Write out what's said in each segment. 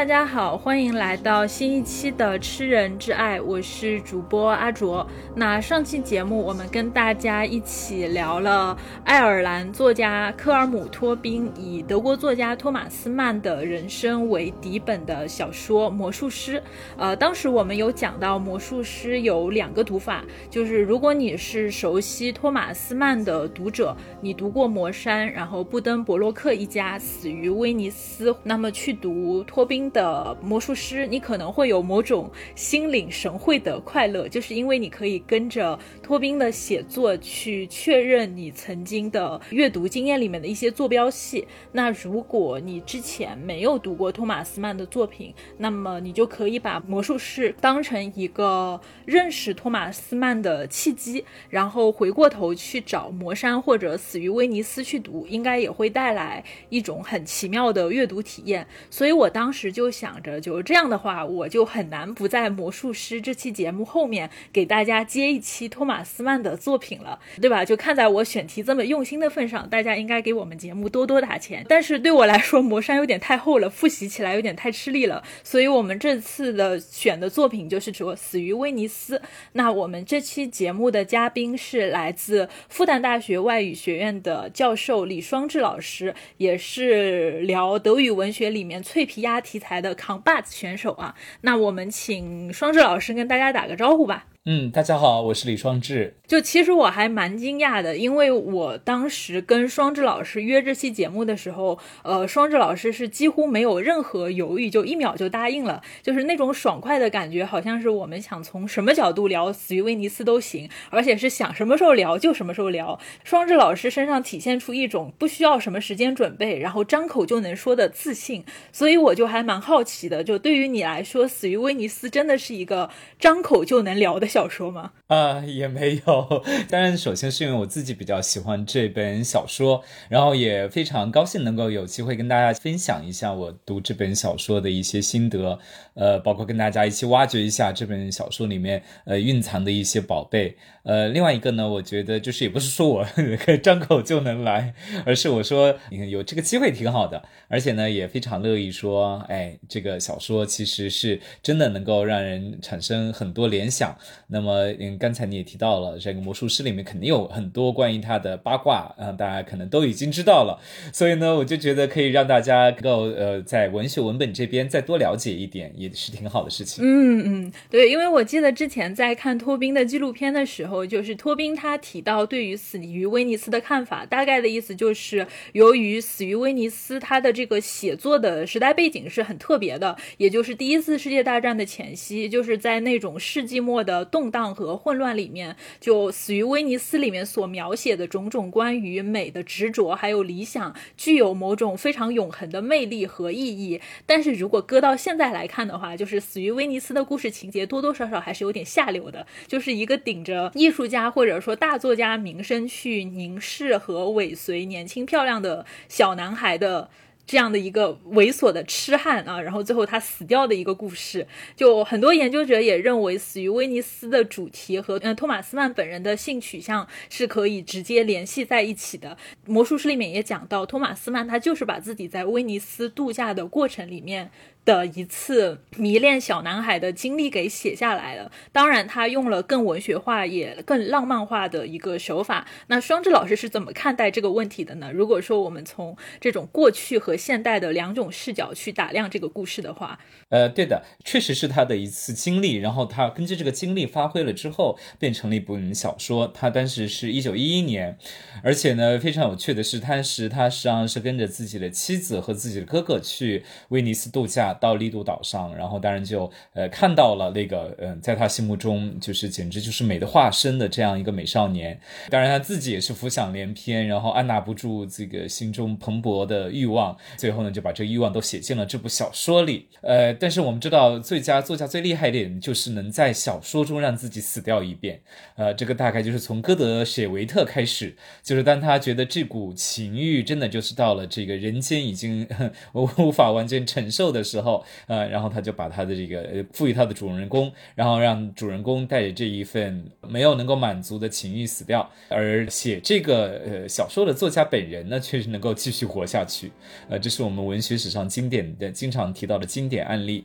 大家好，欢迎来到新一期的《吃人之爱》，我是主播阿卓。那上期节目我们跟大家一起聊了爱尔兰作家科尔姆·托宾以德国作家托马斯曼的人生为底本的小说《魔术师》。呃，当时我们有讲到《魔术师》有两个读法，就是如果你是熟悉托马斯曼的读者，你读过《魔山》，然后布登伯洛克一家死于威尼斯，那么去读。托宾的魔术师，你可能会有某种心领神会的快乐，就是因为你可以跟着托宾的写作去确认你曾经的阅读经验里面的一些坐标系。那如果你之前没有读过托马斯曼的作品，那么你就可以把魔术师当成一个认识托马斯曼的契机，然后回过头去找魔山或者死于威尼斯去读，应该也会带来一种很奇妙的阅读体验。所以我当。时就就想着，就这样的话，我就很难不在《魔术师》这期节目后面给大家接一期托马斯曼的作品了，对吧？就看在我选题这么用心的份上，大家应该给我们节目多多打钱。但是对我来说，《魔山》有点太厚了，复习起来有点太吃力了，所以我们这次的选的作品就是说《死于威尼斯》。那我们这期节目的嘉宾是来自复旦大学外语学院的教授李双志老师，也是聊德语文学里面脆皮鸭。题材台的扛把子选手啊，那我们请双智老师跟大家打个招呼吧。嗯，大家好，我是李双志。就其实我还蛮惊讶的，因为我当时跟双志老师约这期节目的时候，呃，双志老师是几乎没有任何犹豫，就一秒就答应了，就是那种爽快的感觉，好像是我们想从什么角度聊《死于威尼斯》都行，而且是想什么时候聊就什么时候聊。双志老师身上体现出一种不需要什么时间准备，然后张口就能说的自信，所以我就还蛮好奇的，就对于你来说，《死于威尼斯》真的是一个张口就能聊的小小说吗？啊，也没有。当然，首先是因为我自己比较喜欢这本小说，然后也非常高兴能够有机会跟大家分享一下我读这本小说的一些心得，呃，包括跟大家一起挖掘一下这本小说里面呃蕴藏的一些宝贝。呃，另外一个呢，我觉得就是也不是说我 张口就能来，而是我说你看有这个机会挺好的，而且呢也非常乐意说，哎，这个小说其实是真的能够让人产生很多联想。那么，嗯，刚才你也提到了这个魔术师里面肯定有很多关于他的八卦，啊，大家可能都已经知道了。所以呢，我就觉得可以让大家能够呃在文学文本这边再多了解一点，也是挺好的事情。嗯嗯，对，因为我记得之前在看托宾的纪录片的时候。就是托宾他提到对于死于威尼斯的看法，大概的意思就是由于死于威尼斯他的这个写作的时代背景是很特别的，也就是第一次世界大战的前夕，就是在那种世纪末的动荡和混乱里面，就死于威尼斯里面所描写的种种关于美的执着还有理想，具有某种非常永恒的魅力和意义。但是如果搁到现在来看的话，就是死于威尼斯的故事情节多多少少还是有点下流的，就是一个顶着。艺术家或者说大作家名声去凝视和尾随年轻漂亮的小男孩的这样的一个猥琐的痴汉啊，然后最后他死掉的一个故事。就很多研究者也认为，死于威尼斯的主题和嗯托马斯曼本人的性取向是可以直接联系在一起的。魔术师里面也讲到，托马斯曼他就是把自己在威尼斯度假的过程里面。的一次迷恋小男孩的经历给写下来了。当然，他用了更文学化也更浪漫化的一个手法。那双志老师是怎么看待这个问题的呢？如果说我们从这种过去和现代的两种视角去打量这个故事的话，呃，对的，确实是他的一次经历。然后他根据这个经历发挥了之后，变成了一部小说。他当时是一九一一年，而且呢，非常有趣的是，当时他实际上是跟着自己的妻子和自己的哥哥去威尼斯度假。到利度岛上，然后当然就呃看到了那个嗯，在他心目中就是简直就是美的化身的这样一个美少年。当然他自己也是浮想联翩，然后按捺不住这个心中蓬勃的欲望，最后呢就把这个欲望都写进了这部小说里。呃，但是我们知道，最佳作家最厉害一点就是能在小说中让自己死掉一遍。呃，这个大概就是从歌德写维特开始，就是当他觉得这股情欲真的就是到了这个人间已经 我无法完全承受的时候。后，呃，然后他就把他的这个赋予他的主人公，然后让主人公带着这一份没有能够满足的情欲死掉，而写这个呃小说的作家本人呢，确实能够继续活下去。呃，这是我们文学史上经典的、经常提到的经典案例。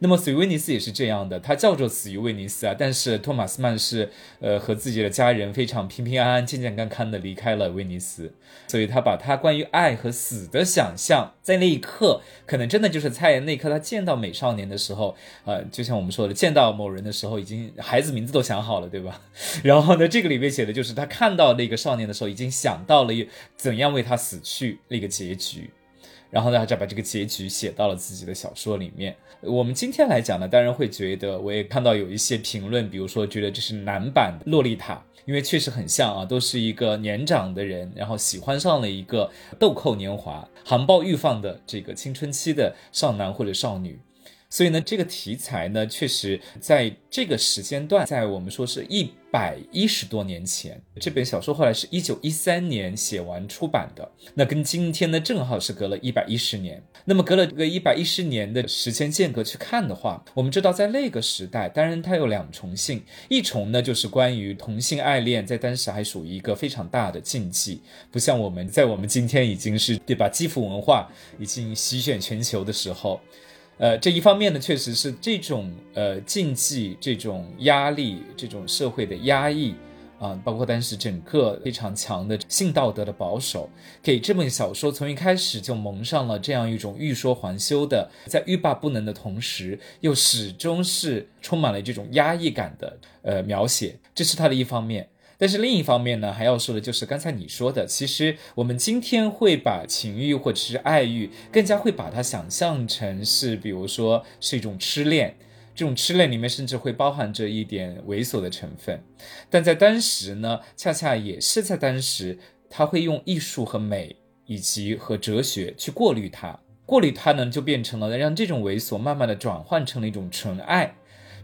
那么死于威尼斯也是这样的，他叫做死于威尼斯啊，但是托马斯曼是呃和自己的家人非常平平安安、健健康康的离开了威尼斯，所以他把他关于爱和死的想象，在那一刻，可能真的就是蔡妍那一刻他见到美少年的时候，呃，就像我们说的，见到某人的时候，已经孩子名字都想好了，对吧？然后呢，这个里面写的就是他看到那个少年的时候，已经想到了怎样为他死去那个结局。然后呢，再把这个结局写到了自己的小说里面。我们今天来讲呢，当然会觉得，我也看到有一些评论，比如说觉得这是男版《洛丽塔》，因为确实很像啊，都是一个年长的人，然后喜欢上了一个豆蔻年华、含苞欲放的这个青春期的少男或者少女。所以呢，这个题材呢，确实在这个时间段，在我们说是一百一十多年前，这本小说后来是一九一三年写完出版的，那跟今天呢正好是隔了一百一十年。那么隔了个一百一十年的时间间隔去看的话，我们知道在那个时代，当然它有两重性，一重呢就是关于同性爱恋，在当时还属于一个非常大的禁忌，不像我们在我们今天已经是对吧，基辅文化已经席卷全球的时候。呃，这一方面呢，确实是这种呃禁忌、这种压力、这种社会的压抑啊，包括当时整个非常强的性道德的保守，给这本小说从一开始就蒙上了这样一种欲说还休的，在欲罢不能的同时，又始终是充满了这种压抑感的呃描写，这是它的一方面。但是另一方面呢，还要说的就是刚才你说的，其实我们今天会把情欲或者是爱欲，更加会把它想象成是，比如说是一种痴恋，这种痴恋里面甚至会包含着一点猥琐的成分。但在当时呢，恰恰也是在当时，他会用艺术和美以及和哲学去过滤它，过滤它呢，就变成了让这种猥琐慢慢的转换成了一种纯爱。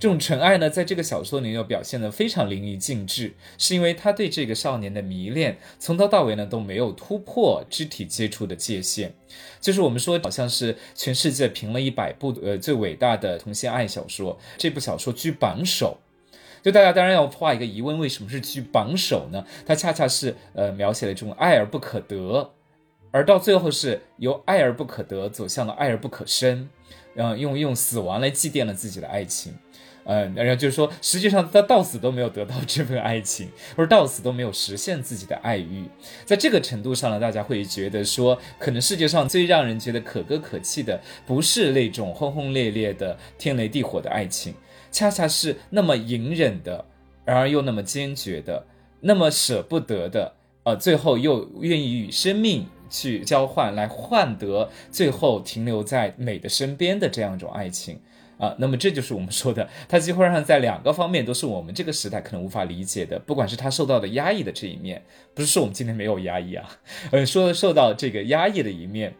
这种纯爱呢，在这个小说里又表现得非常淋漓尽致，是因为他对这个少年的迷恋，从头到尾呢都没有突破肢体接触的界限。就是我们说，好像是全世界评了一百部呃最伟大的同性爱小说，这部小说居榜首。就大家当然要画一个疑问，为什么是居榜首呢？它恰恰是呃描写了这种爱而不可得，而到最后是由爱而不可得走向了爱而不可生，嗯用用死亡来祭奠了自己的爱情。嗯，然后就是说，实际上他到死都没有得到这份爱情，或者到死都没有实现自己的爱欲。在这个程度上呢，大家会觉得说，可能世界上最让人觉得可歌可泣的，不是那种轰轰烈烈的天雷地火的爱情，恰恰是那么隐忍的，然而又那么坚决的，那么舍不得的，呃，最后又愿意与生命去交换，来换得最后停留在美的身边的这样一种爱情。啊，那么这就是我们说的，他几乎上在两个方面都是我们这个时代可能无法理解的，不管是他受到的压抑的这一面，不是说我们今天没有压抑啊，呃，说受到这个压抑的一面，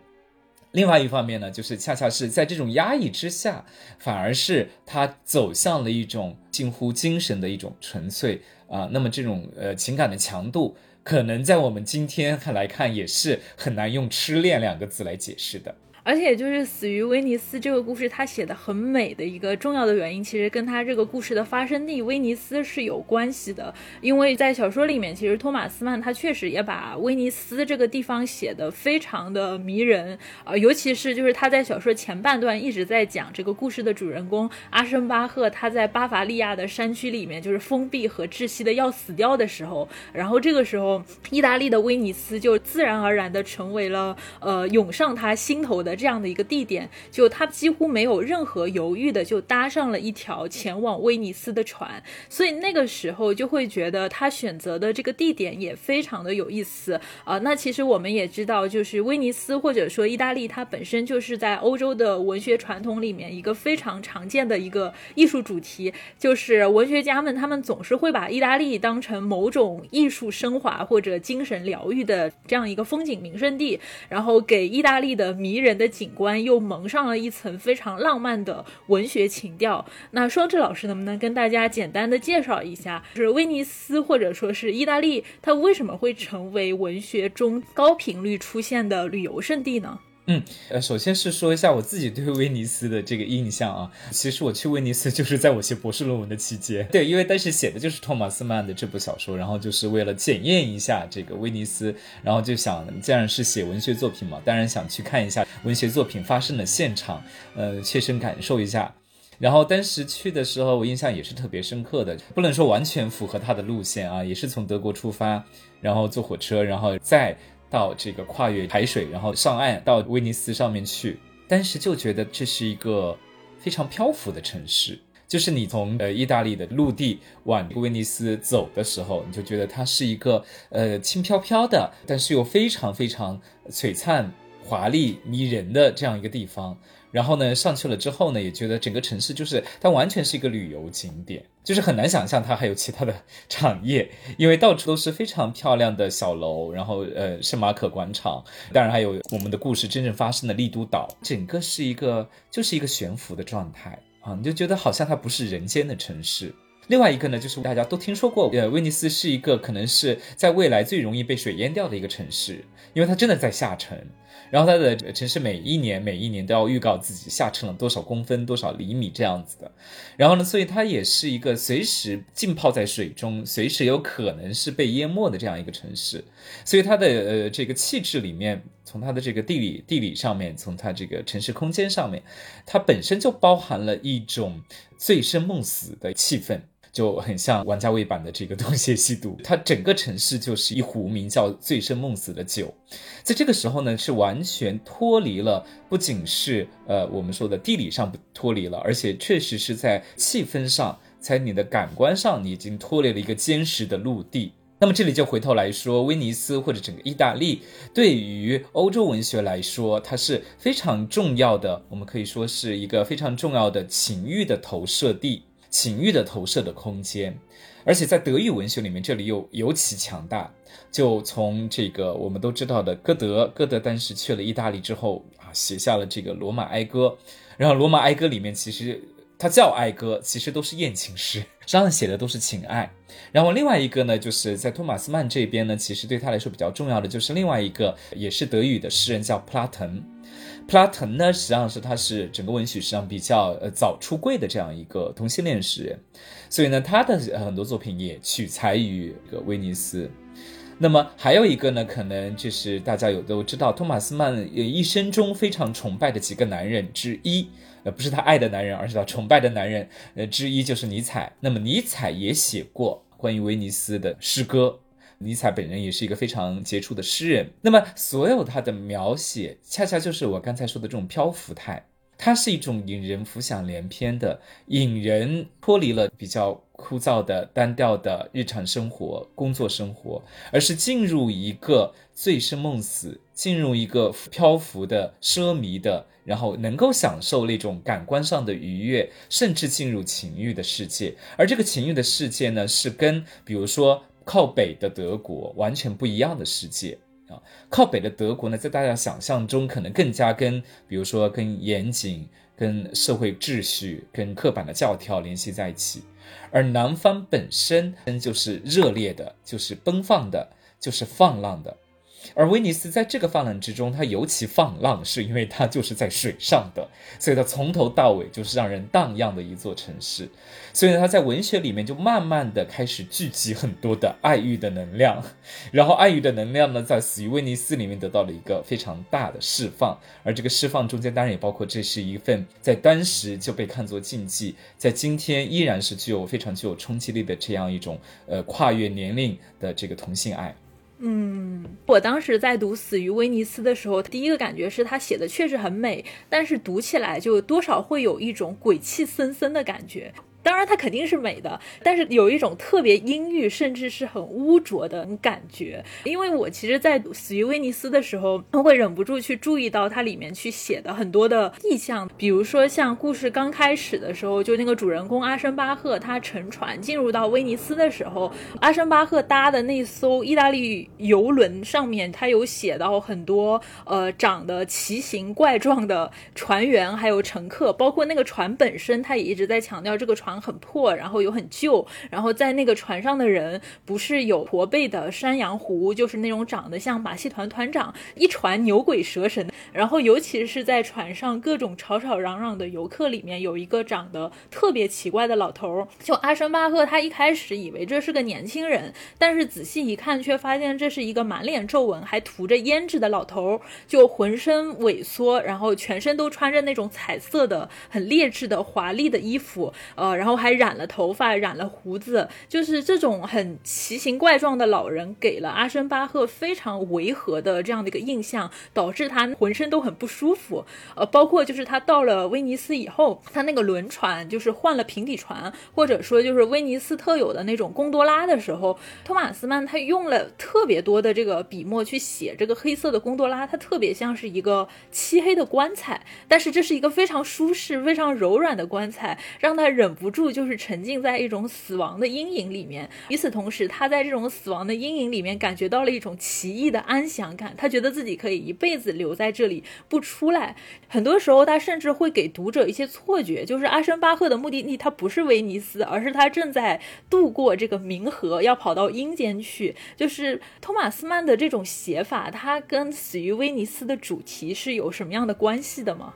另外一方面呢，就是恰恰是在这种压抑之下，反而是他走向了一种近乎精神的一种纯粹啊，那么这种呃情感的强度，可能在我们今天看来看也是很难用痴恋两个字来解释的。而且就是死于威尼斯这个故事，他写的很美的一个重要的原因，其实跟他这个故事的发生地威尼斯是有关系的。因为在小说里面，其实托马斯曼他确实也把威尼斯这个地方写的非常的迷人啊，尤其是就是他在小说前半段一直在讲这个故事的主人公阿申巴赫他在巴伐利亚的山区里面就是封闭和窒息的要死掉的时候，然后这个时候意大利的威尼斯就自然而然的成为了呃涌上他心头的。这样的一个地点，就他几乎没有任何犹豫的就搭上了一条前往威尼斯的船，所以那个时候就会觉得他选择的这个地点也非常的有意思啊。那其实我们也知道，就是威尼斯或者说意大利，它本身就是在欧洲的文学传统里面一个非常常见的一个艺术主题，就是文学家们他们总是会把意大利当成某种艺术升华或者精神疗愈的这样一个风景名胜地，然后给意大利的迷人的。的景观又蒙上了一层非常浪漫的文学情调。那双智老师能不能跟大家简单的介绍一下，就是威尼斯或者说是意大利，它为什么会成为文学中高频率出现的旅游胜地呢？嗯，呃，首先是说一下我自己对威尼斯的这个印象啊。其实我去威尼斯就是在我写博士论文的期间，对，因为当时写的就是托马斯曼的这部小说，然后就是为了检验一下这个威尼斯，然后就想，既然是写文学作品嘛，当然想去看一下文学作品发生的现场，呃，切身感受一下。然后当时去的时候，我印象也是特别深刻的，不能说完全符合他的路线啊，也是从德国出发，然后坐火车，然后再。到这个跨越海水，然后上岸到威尼斯上面去，当时就觉得这是一个非常漂浮的城市。就是你从呃意大利的陆地往威尼斯走的时候，你就觉得它是一个呃轻飘飘的，但是又非常非常璀璨、华丽、迷人的这样一个地方。然后呢，上去了之后呢，也觉得整个城市就是它完全是一个旅游景点，就是很难想象它还有其他的产业，因为到处都是非常漂亮的小楼，然后呃圣马可广场，当然还有我们的故事真正发生的丽都岛，整个是一个就是一个悬浮的状态啊，你就觉得好像它不是人间的城市。另外一个呢，就是大家都听说过，呃，威尼斯是一个可能是在未来最容易被水淹掉的一个城市，因为它真的在下沉。然后它的城市每一年每一年都要预告自己下沉了多少公分多少厘米这样子的，然后呢，所以它也是一个随时浸泡在水中，随时有可能是被淹没的这样一个城市，所以它的呃这个气质里面，从它的这个地理地理上面，从它这个城市空间上面，它本身就包含了一种醉生梦死的气氛。就很像王家卫版的这个《东邪西毒》，它整个城市就是一壶名叫醉生梦死的酒，在这个时候呢，是完全脱离了，不仅是呃我们说的地理上不脱离了，而且确实是在气氛上，在你的感官上，你已经脱离了一个坚实的陆地。那么这里就回头来说，威尼斯或者整个意大利，对于欧洲文学来说，它是非常重要的，我们可以说是一个非常重要的情欲的投射地。情欲的投射的空间，而且在德语文学里面，这里又尤其强大。就从这个我们都知道的歌德，歌德当时去了意大利之后啊，写下了这个《罗马哀歌》，然后《罗马哀歌》里面其实它叫哀歌，其实都是艳情诗，上面写的都是情爱。然后另外一个呢，就是在托马斯曼这边呢，其实对他来说比较重要的就是另外一个也是德语的诗人叫普拉腾。普拉滕呢，实际上是他是整个文学史上比较呃早出柜的这样一个同性恋诗人，所以呢，他的很多作品也取材于这个威尼斯。那么还有一个呢，可能就是大家有都知道，托马斯曼一生中非常崇拜的几个男人之一，呃，不是他爱的男人，而是他崇拜的男人，呃，之一就是尼采。那么尼采也写过关于威尼斯的诗歌。尼采本人也是一个非常杰出的诗人，那么所有他的描写，恰恰就是我刚才说的这种漂浮态，它是一种引人浮想联翩的，引人脱离了比较枯燥的、单调的日常生活、工作生活，而是进入一个醉生梦死，进入一个漂浮的、奢靡的，然后能够享受那种感官上的愉悦，甚至进入情欲的世界。而这个情欲的世界呢，是跟比如说。靠北的德国完全不一样的世界啊！靠北的德国呢，在大家想象中可能更加跟，比如说跟严谨、跟社会秩序、跟刻板的教条联系在一起，而南方本身就是热烈的，就是奔放的，就是放浪的。而威尼斯在这个放浪之中，它尤其放浪，是因为它就是在水上的，所以它从头到尾就是让人荡漾的一座城市。所以呢，它在文学里面就慢慢的开始聚集很多的爱欲的能量，然后爱欲的能量呢，在死于威尼斯里面得到了一个非常大的释放。而这个释放中间，当然也包括这是一份在当时就被看作禁忌，在今天依然是具有非常具有冲击力的这样一种呃跨越年龄的这个同性爱。嗯，我当时在读《死于威尼斯》的时候，第一个感觉是他写的确实很美，但是读起来就多少会有一种鬼气森森的感觉。当然，它肯定是美的，但是有一种特别阴郁，甚至是很污浊的感觉。因为我其实，在《死于威尼斯》的时候，会忍不住去注意到它里面去写的很多的意象，比如说像故事刚开始的时候，就那个主人公阿申巴赫他乘船进入到威尼斯的时候，阿申巴赫搭的那艘意大利游轮上面，他有写到很多呃长得奇形怪状的船员还有乘客，包括那个船本身，他也一直在强调这个船。很破，然后又很旧，然后在那个船上的人不是有驼背的山羊胡，就是那种长得像马戏团团长，一船牛鬼蛇神。然后尤其是在船上各种吵吵嚷嚷的游客里面，有一个长得特别奇怪的老头。就阿申巴赫，他一开始以为这是个年轻人，但是仔细一看，却发现这是一个满脸皱纹还涂着胭脂的老头，就浑身萎缩，然后全身都穿着那种彩色的、很劣质的、华丽的衣服，呃，然后还染了头发、染了胡子，就是这种很奇形怪状的老人，给了阿申巴赫非常违和的这样的一个印象，导致他浑身都很不舒服。呃，包括就是他到了威尼斯以后，他那个轮船就是换了平底船，或者说就是威尼斯特有的那种贡多拉的时候，托马斯曼他用了特别多的这个笔墨去写这个黑色的贡多拉，它特别像是一个漆黑的棺材，但是这是一个非常舒适、非常柔软的棺材，让他忍不住就是沉浸在一种死亡的阴影里面。与此同时，他在这种死亡的阴影里面感觉到了一种奇异的安详感，他觉得自己可以一辈子留在这里不出来。很多时候，他甚至会给读者一些错觉，就是阿申巴赫的目的地他不是威尼斯，而是他正在渡过这个冥河，要跑到阴间去。就是托马斯曼的这种写法，它跟死于威尼斯的主题是有什么样的关系的吗？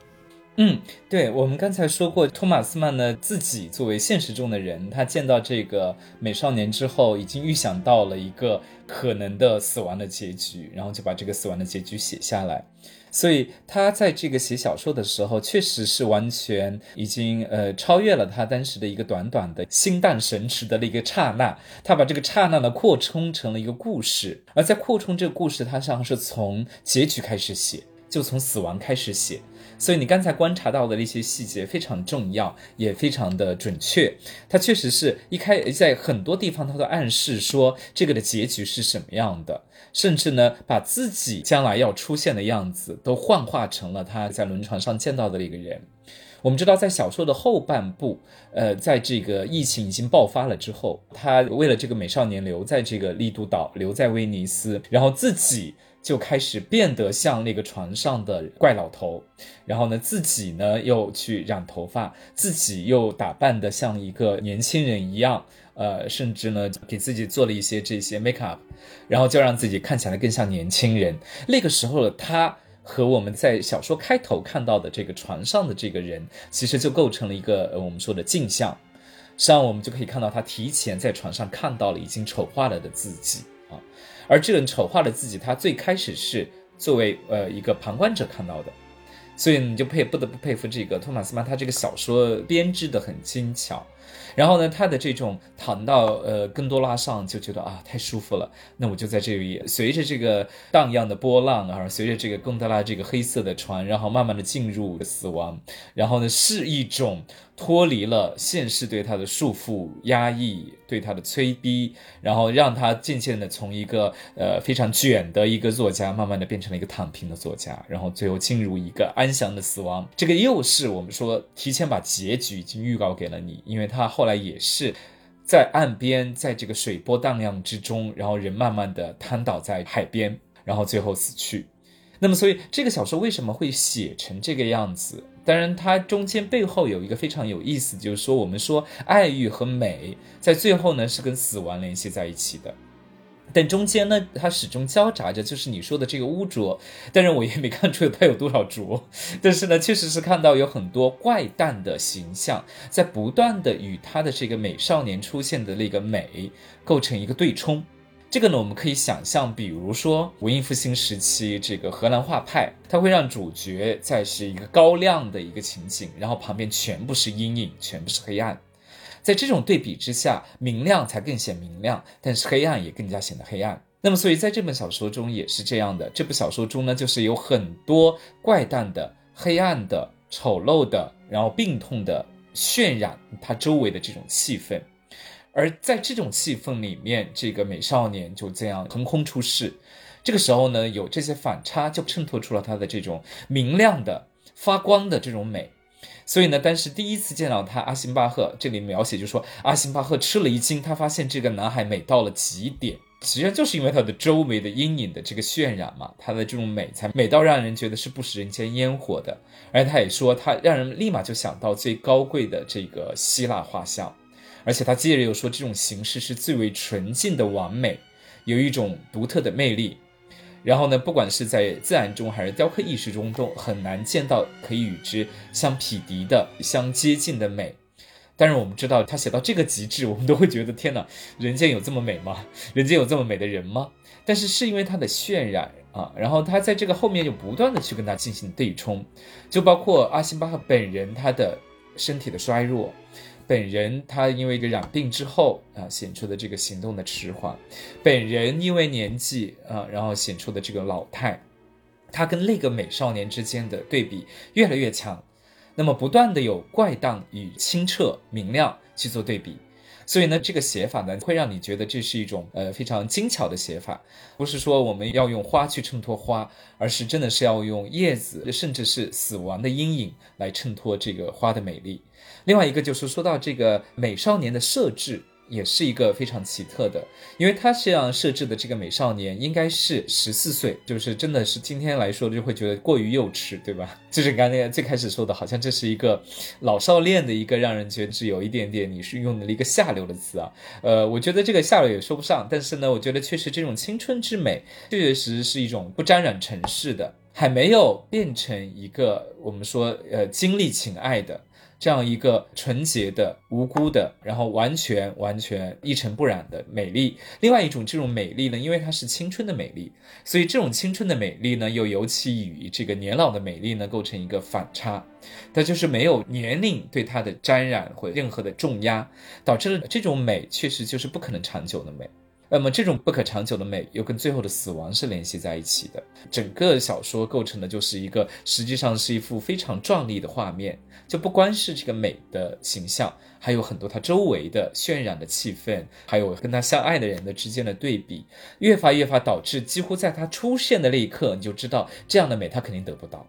嗯，对，我们刚才说过，托马斯曼呢自己作为现实中的人，他见到这个美少年之后，已经预想到了一个可能的死亡的结局，然后就把这个死亡的结局写下来。所以他在这个写小说的时候，确实是完全已经呃超越了他当时的一个短短的心荡神驰的一个刹那，他把这个刹那呢扩充成了一个故事，而在扩充这个故事，他实际上是从结局开始写，就从死亡开始写。所以你刚才观察到的那些细节非常重要，也非常的准确。它确实是一开在很多地方，它都暗示说这个的结局是什么样的，甚至呢，把自己将来要出现的样子都幻化成了他在轮船上见到的那个人。我们知道，在小说的后半部，呃，在这个疫情已经爆发了之后，他为了这个美少年留在这个利都岛，留在威尼斯，然后自己。就开始变得像那个船上的怪老头，然后呢，自己呢又去染头发，自己又打扮的像一个年轻人一样，呃，甚至呢给自己做了一些这些 make up，然后就让自己看起来更像年轻人。那个时候的他和我们在小说开头看到的这个船上的这个人，其实就构成了一个我们说的镜像。实际上，我们就可以看到他提前在船上看到了已经丑化了的自己。而这个丑化的自己，他最开始是作为呃一个旁观者看到的，所以你就佩不得不佩服这个托马斯曼，他这个小说编织的很精巧。然后呢，他的这种躺到呃更多拉上就觉得啊太舒服了，那我就在这里随着这个荡漾的波浪啊，随着这个贡德拉这个黑色的船，然后慢慢的进入死亡，然后呢是一种。脱离了现实对他的束缚、压抑，对他的催逼，然后让他渐渐的从一个呃非常卷的一个作家，慢慢的变成了一个躺平的作家，然后最后进入一个安详的死亡。这个又是我们说提前把结局已经预告给了你，因为他后来也是在岸边，在这个水波荡漾之中，然后人慢慢的瘫倒在海边，然后最后死去。那么，所以这个小说为什么会写成这个样子？当然，它中间背后有一个非常有意思，就是说，我们说爱欲和美在最后呢是跟死亡联系在一起的，但中间呢，它始终交杂着，就是你说的这个污浊。但是，我也没看出它有多少浊，但是呢，确实是看到有很多怪诞的形象在不断的与他的这个美少年出现的那个美构成一个对冲。这个呢，我们可以想象，比如说文艺复兴时期这个荷兰画派，它会让主角在是一个高亮的一个情景，然后旁边全部是阴影，全部是黑暗。在这种对比之下，明亮才更显明亮，但是黑暗也更加显得黑暗。那么，所以在这本小说中也是这样的。这部小说中呢，就是有很多怪诞的、黑暗的、丑陋的，然后病痛的渲染它周围的这种气氛。而在这种气氛里面，这个美少年就这样横空出世。这个时候呢，有这些反差，就衬托出了他的这种明亮的、发光的这种美。所以呢，当时第一次见到他，阿辛巴赫这里描写就说，阿辛巴赫吃了一惊，他发现这个男孩美到了极点。实际上就是因为他的周围的阴影的这个渲染嘛，他的这种美才美到让人觉得是不食人间烟火的。而他也说，他让人立马就想到最高贵的这个希腊画像，而且他接着又说，这种形式是最为纯净的完美，有一种独特的魅力。然后呢，不管是在自然中还是雕刻艺术中，都很难见到可以与之相匹敌的、相接近的美。但是我们知道，他写到这个极致，我们都会觉得天哪，人间有这么美吗？人间有这么美的人吗？但是是因为他的渲染啊，然后他在这个后面又不断的去跟他进行对冲，就包括阿辛巴赫本人他的身体的衰弱。本人他因为一个染病之后啊，显出的这个行动的迟缓，本人因为年纪啊，然后显出的这个老态，他跟那个美少年之间的对比越来越强，那么不断的有怪诞与清澈明亮去做对比。所以呢，这个写法呢，会让你觉得这是一种呃非常精巧的写法，不是说我们要用花去衬托花，而是真的是要用叶子，甚至是死亡的阴影来衬托这个花的美丽。另外一个就是说到这个美少年的设置。也是一个非常奇特的，因为他这样设置的这个美少年应该是十四岁，就是真的是今天来说就会觉得过于幼稚，对吧？就是刚才最开始说的，好像这是一个老少恋的一个让人觉得是有一点点，你是用了一个下流的词啊。呃，我觉得这个下流也说不上，但是呢，我觉得确实这种青春之美，确确实实是一种不沾染尘世的，还没有变成一个我们说呃经历情爱的。这样一个纯洁的、无辜的，然后完全完全一尘不染的美丽。另外一种这种美丽呢，因为它是青春的美丽，所以这种青春的美丽呢，又尤其与这个年老的美丽呢构成一个反差。它就是没有年龄对它的沾染或任何的重压，导致了这种美确实就是不可能长久的美。那么这种不可长久的美又跟最后的死亡是联系在一起的。整个小说构成的就是一个，实际上是一幅非常壮丽的画面。就不光是这个美的形象，还有很多它周围的渲染的气氛，还有跟他相爱的人的之间的对比，越发越发导致几乎在他出现的那一刻，你就知道这样的美他肯定得不到。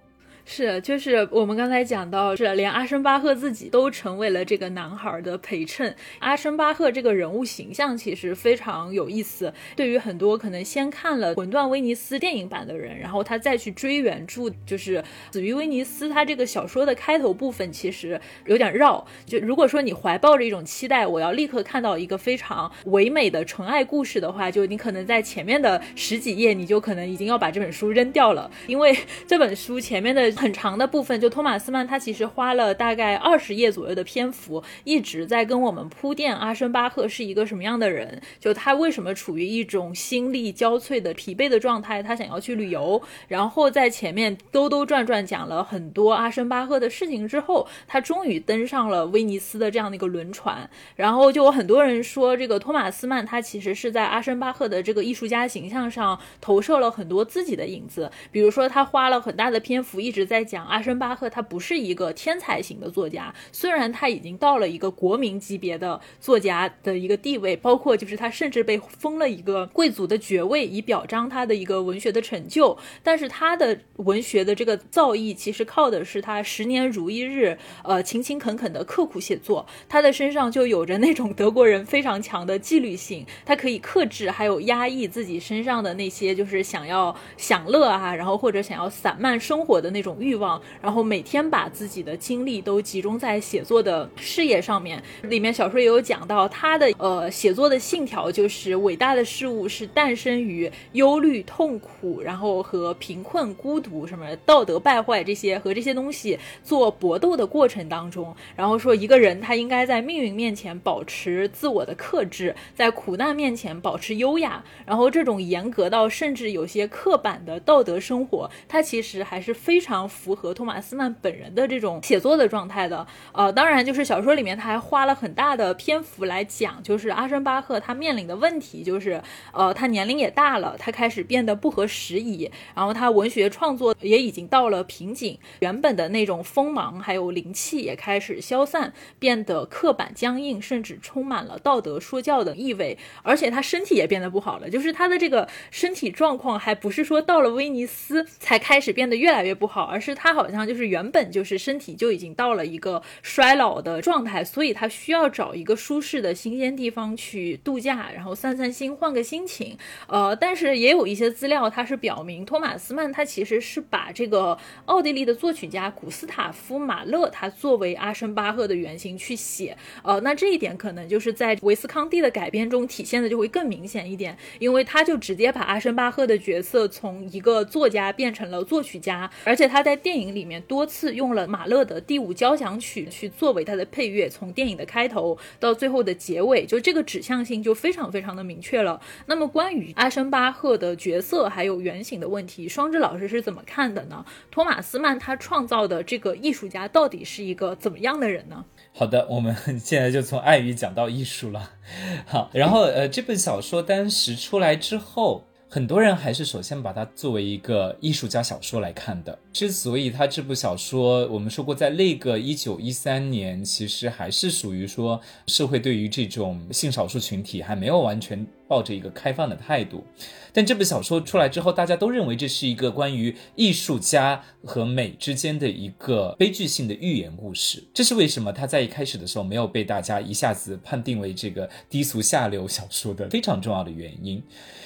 是，就是我们刚才讲到，是连阿申巴赫自己都成为了这个男孩的陪衬。阿申巴赫这个人物形象其实非常有意思，对于很多可能先看了《魂断威尼斯》电影版的人，然后他再去追原著，就是《死于威尼斯》，他这个小说的开头部分其实有点绕。就如果说你怀抱着一种期待，我要立刻看到一个非常唯美的纯爱故事的话，就你可能在前面的十几页，你就可能已经要把这本书扔掉了，因为这本书前面的。很长的部分，就托马斯曼他其实花了大概二十页左右的篇幅，一直在跟我们铺垫阿申巴赫是一个什么样的人，就他为什么处于一种心力交瘁的疲惫的状态，他想要去旅游，然后在前面兜兜转转讲了很多阿申巴赫的事情之后，他终于登上了威尼斯的这样的一个轮船，然后就有很多人说，这个托马斯曼他其实是在阿申巴赫的这个艺术家形象上投射了很多自己的影子，比如说他花了很大的篇幅一直。在讲阿申巴赫，他不是一个天才型的作家，虽然他已经到了一个国民级别的作家的一个地位，包括就是他甚至被封了一个贵族的爵位，以表彰他的一个文学的成就。但是他的文学的这个造诣，其实靠的是他十年如一日，呃，勤勤恳恳的刻苦写作。他的身上就有着那种德国人非常强的纪律性，他可以克制还有压抑自己身上的那些就是想要享乐啊，然后或者想要散漫生活的那种。欲望，然后每天把自己的精力都集中在写作的事业上面。里面小说也有讲到他的呃写作的信条，就是伟大的事物是诞生于忧虑、痛苦，然后和贫困、孤独什么道德败坏这些和这些东西做搏斗的过程当中。然后说一个人他应该在命运面前保持自我的克制，在苦难面前保持优雅。然后这种严格到甚至有些刻板的道德生活，他其实还是非常。符合托马斯曼本人的这种写作的状态的，呃，当然就是小说里面他还花了很大的篇幅来讲，就是阿申巴赫他面临的问题，就是呃，他年龄也大了，他开始变得不合时宜，然后他文学创作也已经到了瓶颈，原本的那种锋芒还有灵气也开始消散，变得刻板僵硬，甚至充满了道德说教的意味，而且他身体也变得不好了，就是他的这个身体状况还不是说到了威尼斯才开始变得越来越不好，而是他好像就是原本就是身体就已经到了一个衰老的状态，所以他需要找一个舒适的新鲜地方去度假，然后散散心，换个心情。呃，但是也有一些资料，它是表明托马斯曼他其实是把这个奥地利的作曲家古斯塔夫马勒他作为阿申巴赫的原型去写。呃，那这一点可能就是在维斯康蒂的改编中体现的就会更明显一点，因为他就直接把阿申巴赫的角色从一个作家变成了作曲家，而且他他在电影里面多次用了马勒的第五交响曲去作为他的配乐，从电影的开头到最后的结尾，就这个指向性就非常非常的明确了。那么关于阿申巴赫的角色还有原型的问题，双智老师是怎么看的呢？托马斯曼他创造的这个艺术家到底是一个怎么样的人呢？好的，我们 现在就从爱语讲到艺术了。好，然后呃，这本小说当时出来之后。很多人还是首先把它作为一个艺术家小说来看的。之所以他这部小说，我们说过，在那个一九一三年，其实还是属于说社会对于这种性少数群体还没有完全。抱着一个开放的态度，但这部小说出来之后，大家都认为这是一个关于艺术家和美之间的一个悲剧性的寓言故事。这是为什么他在一开始的时候没有被大家一下子判定为这个低俗下流小说的非常重要的原因。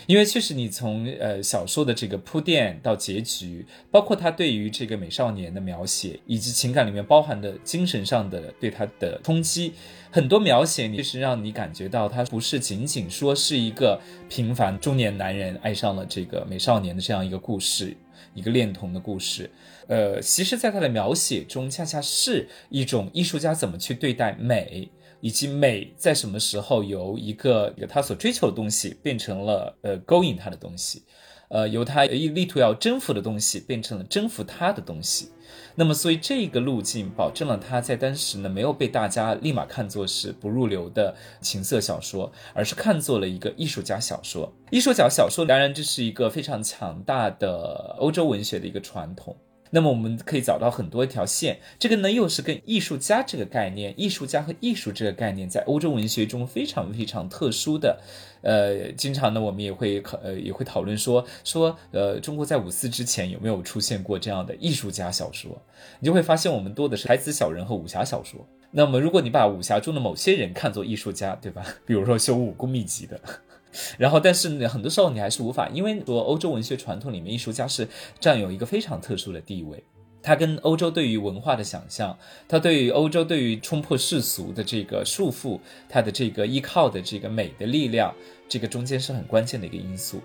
因为确实，你从呃小说的这个铺垫到结局，包括他对于这个美少年的描写，以及情感里面包含的精神上的对他的冲击。很多描写，其实让你感觉到他不是仅仅说是一个平凡中年男人爱上了这个美少年的这样一个故事，一个恋童的故事。呃，其实，在他的描写中，恰恰是一种艺术家怎么去对待美，以及美在什么时候由一个他所追求的东西变成了呃勾引他的东西，呃，由他力图要征服的东西变成了征服他的东西。那么，所以这个路径保证了他在当时呢没有被大家立马看作是不入流的情色小说，而是看作了一个艺术家小说。艺术家小说当然这是一个非常强大的欧洲文学的一个传统。那么我们可以找到很多条线，这个呢又是跟艺术家这个概念，艺术家和艺术这个概念在欧洲文学中非常非常特殊的。呃，经常呢我们也会考呃也会讨论说说呃中国在五四之前有没有出现过这样的艺术家小说？你就会发现我们多的是才子小人和武侠小说。那么如果你把武侠中的某些人看作艺术家，对吧？比如说修武功秘籍的。然后，但是呢，很多时候你还是无法，因为说欧洲文学传统里面，艺术家是占有一个非常特殊的地位。他跟欧洲对于文化的想象，他对于欧洲对于冲破世俗的这个束缚，他的这个依靠的这个美的力量，这个中间是很关键的一个因素。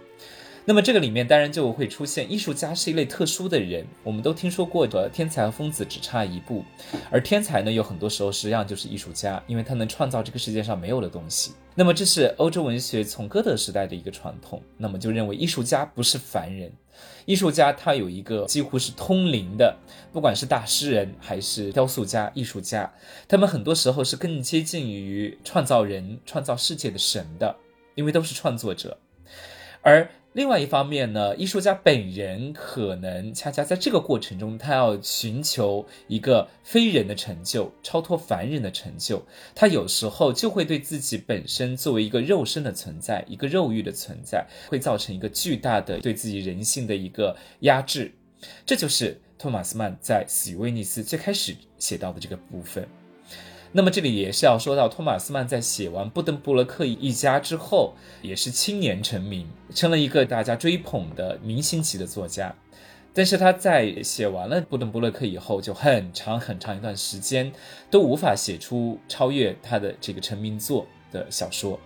那么这个里面当然就会出现，艺术家是一类特殊的人。我们都听说过的天才和疯子只差一步，而天才呢，有很多时候实际上就是艺术家，因为他能创造这个世界上没有的东西。那么这是欧洲文学从歌德时代的一个传统，那么就认为艺术家不是凡人，艺术家他有一个几乎是通灵的，不管是大诗人还是雕塑家、艺术家，他们很多时候是更接近于创造人、创造世界的神的，因为都是创作者，而。另外一方面呢，艺术家本人可能恰恰在这个过程中，他要寻求一个非人的成就，超脱凡人的成就。他有时候就会对自己本身作为一个肉身的存在，一个肉欲的存在，会造成一个巨大的对自己人性的一个压制。这就是托马斯曼在《死于威尼斯》最开始写到的这个部分。那么这里也是要说到，托马斯曼在写完布登布勒克一家之后，也是青年成名，成了一个大家追捧的明星级的作家。但是他在写完了布登布勒克以后，就很长很长一段时间都无法写出超越他的这个成名作的小说。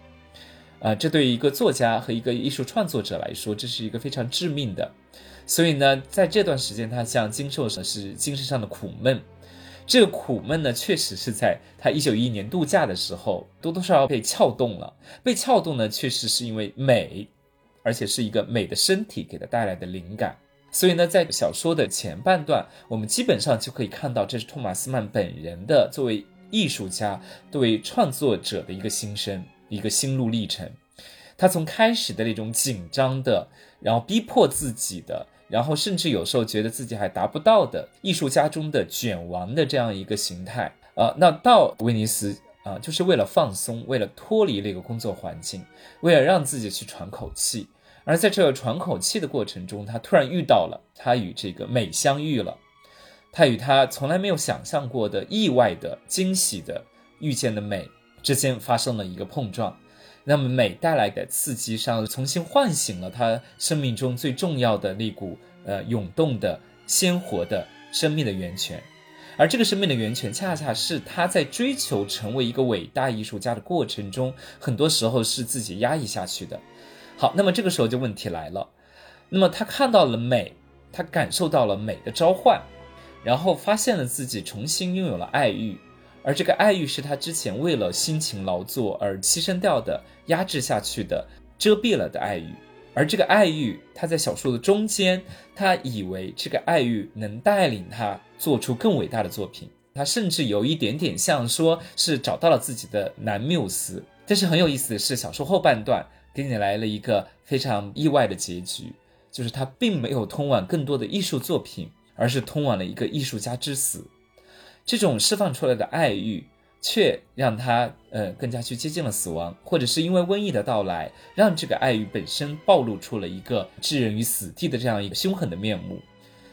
啊，这对于一个作家和一个艺术创作者来说，这是一个非常致命的。所以呢，在这段时间，他像经受的是精神上的苦闷。这个苦闷呢，确实是在他一九一一年度假的时候，多多少少被撬动了。被撬动呢，确实是因为美，而且是一个美的身体给他带来的灵感。所以呢，在小说的前半段，我们基本上就可以看到，这是托马斯曼本人的作为艺术家、作为创作者的一个心声、一个心路历程。他从开始的那种紧张的，然后逼迫自己的。然后甚至有时候觉得自己还达不到的艺术家中的卷王的这样一个形态啊，那到威尼斯啊，就是为了放松，为了脱离那个工作环境，为了让自己去喘口气。而在这个喘口气的过程中，他突然遇到了，他与这个美相遇了。他与他从来没有想象过的意外的惊喜的遇见的美之间发生了一个碰撞。那么美带来的刺激上，重新唤醒了他生命中最重要的那股呃涌动的鲜活的生命的源泉。而这个生命的源泉，恰恰是他在追求成为一个伟大艺术家的过程中，很多时候是自己压抑下去的。好，那么这个时候就问题来了。那么他看到了美，他感受到了美的召唤，然后发现了自己重新拥有了爱欲，而这个爱欲是他之前为了辛勤劳作而牺牲掉的、压制下去的、遮蔽了的爱欲。而这个爱欲，他在小说的中间，他以为这个爱欲能带领他做出更伟大的作品。他甚至有一点点像说是找到了自己的男缪斯。但是很有意思的是，小说后半段给你来了一个非常意外的结局，就是他并没有通往更多的艺术作品，而是通往了一个艺术家之死。这种释放出来的爱欲。却让他呃更加去接近了死亡，或者是因为瘟疫的到来，让这个爱欲本身暴露出了一个置人于死地的这样一个凶狠的面目，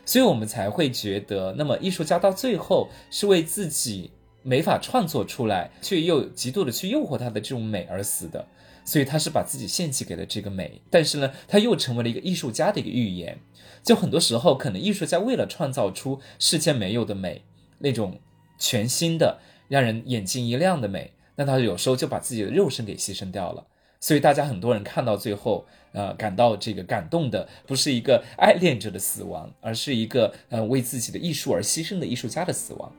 所以我们才会觉得，那么艺术家到最后是为自己没法创作出来，却又极度的去诱惑他的这种美而死的，所以他是把自己献祭给了这个美，但是呢，他又成为了一个艺术家的一个预言，就很多时候可能艺术家为了创造出世间没有的美，那种全新的。让人眼睛一亮的美，那他有时候就把自己的肉身给牺牲掉了。所以大家很多人看到最后，呃，感到这个感动的，不是一个爱恋者的死亡，而是一个呃为自己的艺术而牺牲的艺术家的死亡。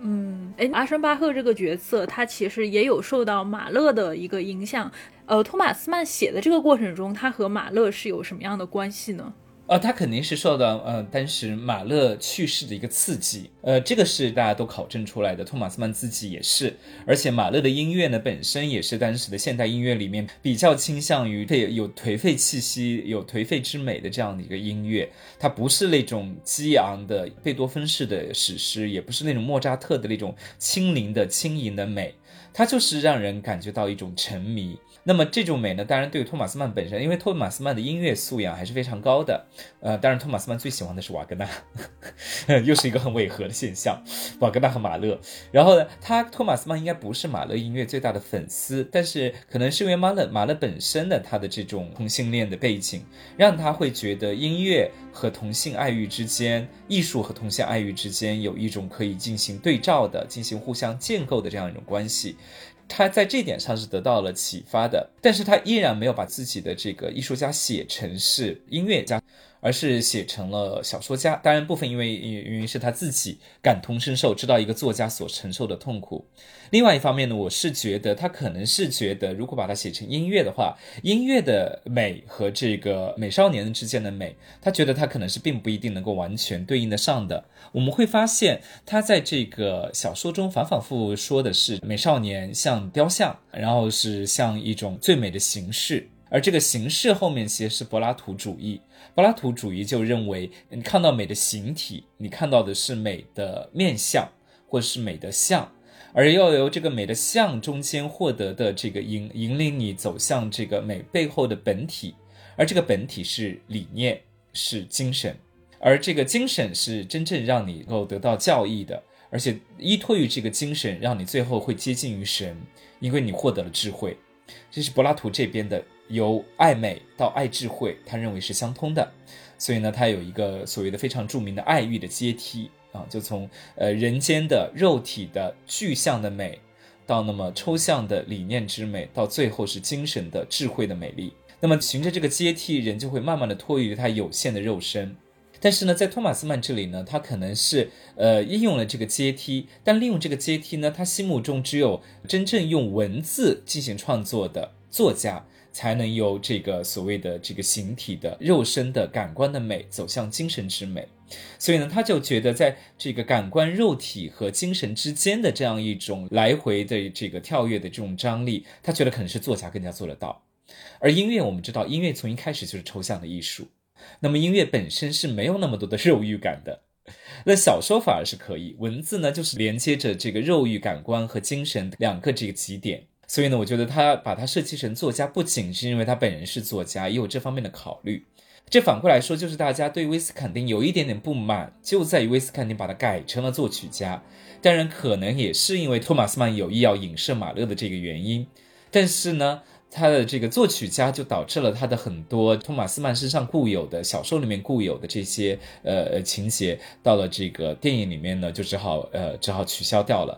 嗯，哎，阿什巴赫这个角色，他其实也有受到马勒的一个影响。呃，托马斯曼写的这个过程中，他和马勒是有什么样的关系呢？呃，他肯定是受到呃当时马勒去世的一个刺激，呃，这个是大家都考证出来的。托马斯曼自己也是，而且马勒的音乐呢本身也是当时的现代音乐里面比较倾向于对有颓废气息、有颓废之美的这样的一个音乐，它不是那种激昂的贝多芬式的史诗，也不是那种莫扎特的那种轻灵的轻盈的美，它就是让人感觉到一种沉迷。那么这种美呢，当然对于托马斯曼本身，因为托马斯曼的音乐素养还是非常高的。呃，当然托马斯曼最喜欢的是瓦格纳，又是一个很违和的现象。瓦格纳和马勒，然后呢，他托马斯曼应该不是马勒音乐最大的粉丝，但是可能是因为马勒马勒本身的他的这种同性恋的背景，让他会觉得音乐和同性爱欲之间，艺术和同性爱欲之间有一种可以进行对照的、进行互相建构的这样一种关系。他在这点上是得到了启发的，但是他依然没有把自己的这个艺术家写成是音乐家。而是写成了小说家，当然部分因为原因是他自己感同身受，知道一个作家所承受的痛苦。另外一方面呢，我是觉得他可能是觉得，如果把它写成音乐的话，音乐的美和这个美少年之间的美，他觉得他可能是并不一定能够完全对应得上的。我们会发现，他在这个小说中反反复复说的是美少年像雕像，然后是像一种最美的形式。而这个形式后面其实是柏拉图主义，柏拉图主义就认为，你看到美的形体，你看到的是美的面相，或是美的像，而要由这个美的像中间获得的这个引引领你走向这个美背后的本体，而这个本体是理念，是精神，而这个精神是真正让你能够得到教义的，而且依托于这个精神，让你最后会接近于神，因为你获得了智慧，这是柏拉图这边的。由爱美到爱智慧，他认为是相通的，所以呢，他有一个所谓的非常著名的爱欲的阶梯啊，就从呃人间的肉体的具象的美，到那么抽象的理念之美，到最后是精神的智慧的美丽。那么循着这个阶梯，人就会慢慢的脱离他有限的肉身。但是呢，在托马斯曼这里呢，他可能是呃应用了这个阶梯，但利用这个阶梯呢，他心目中只有真正用文字进行创作的作家。才能由这个所谓的这个形体的肉身的感官的美走向精神之美，所以呢，他就觉得在这个感官肉体和精神之间的这样一种来回的这个跳跃的这种张力，他觉得可能是作家更加做得到。而音乐，我们知道，音乐从一开始就是抽象的艺术，那么音乐本身是没有那么多的肉欲感的，那小说反而是可以，文字呢就是连接着这个肉欲感官和精神两个这个极点。所以呢，我觉得他把他设计成作家，不仅是因为他本人是作家，也有这方面的考虑。这反过来说，就是大家对威斯坎丁有一点点不满，就在于威斯坎丁把它改成了作曲家。当然，可能也是因为托马斯曼有意要影射马勒的这个原因。但是呢，他的这个作曲家就导致了他的很多托马斯曼身上固有的小说里面固有的这些呃情节，到了这个电影里面呢，就只好呃只好取消掉了。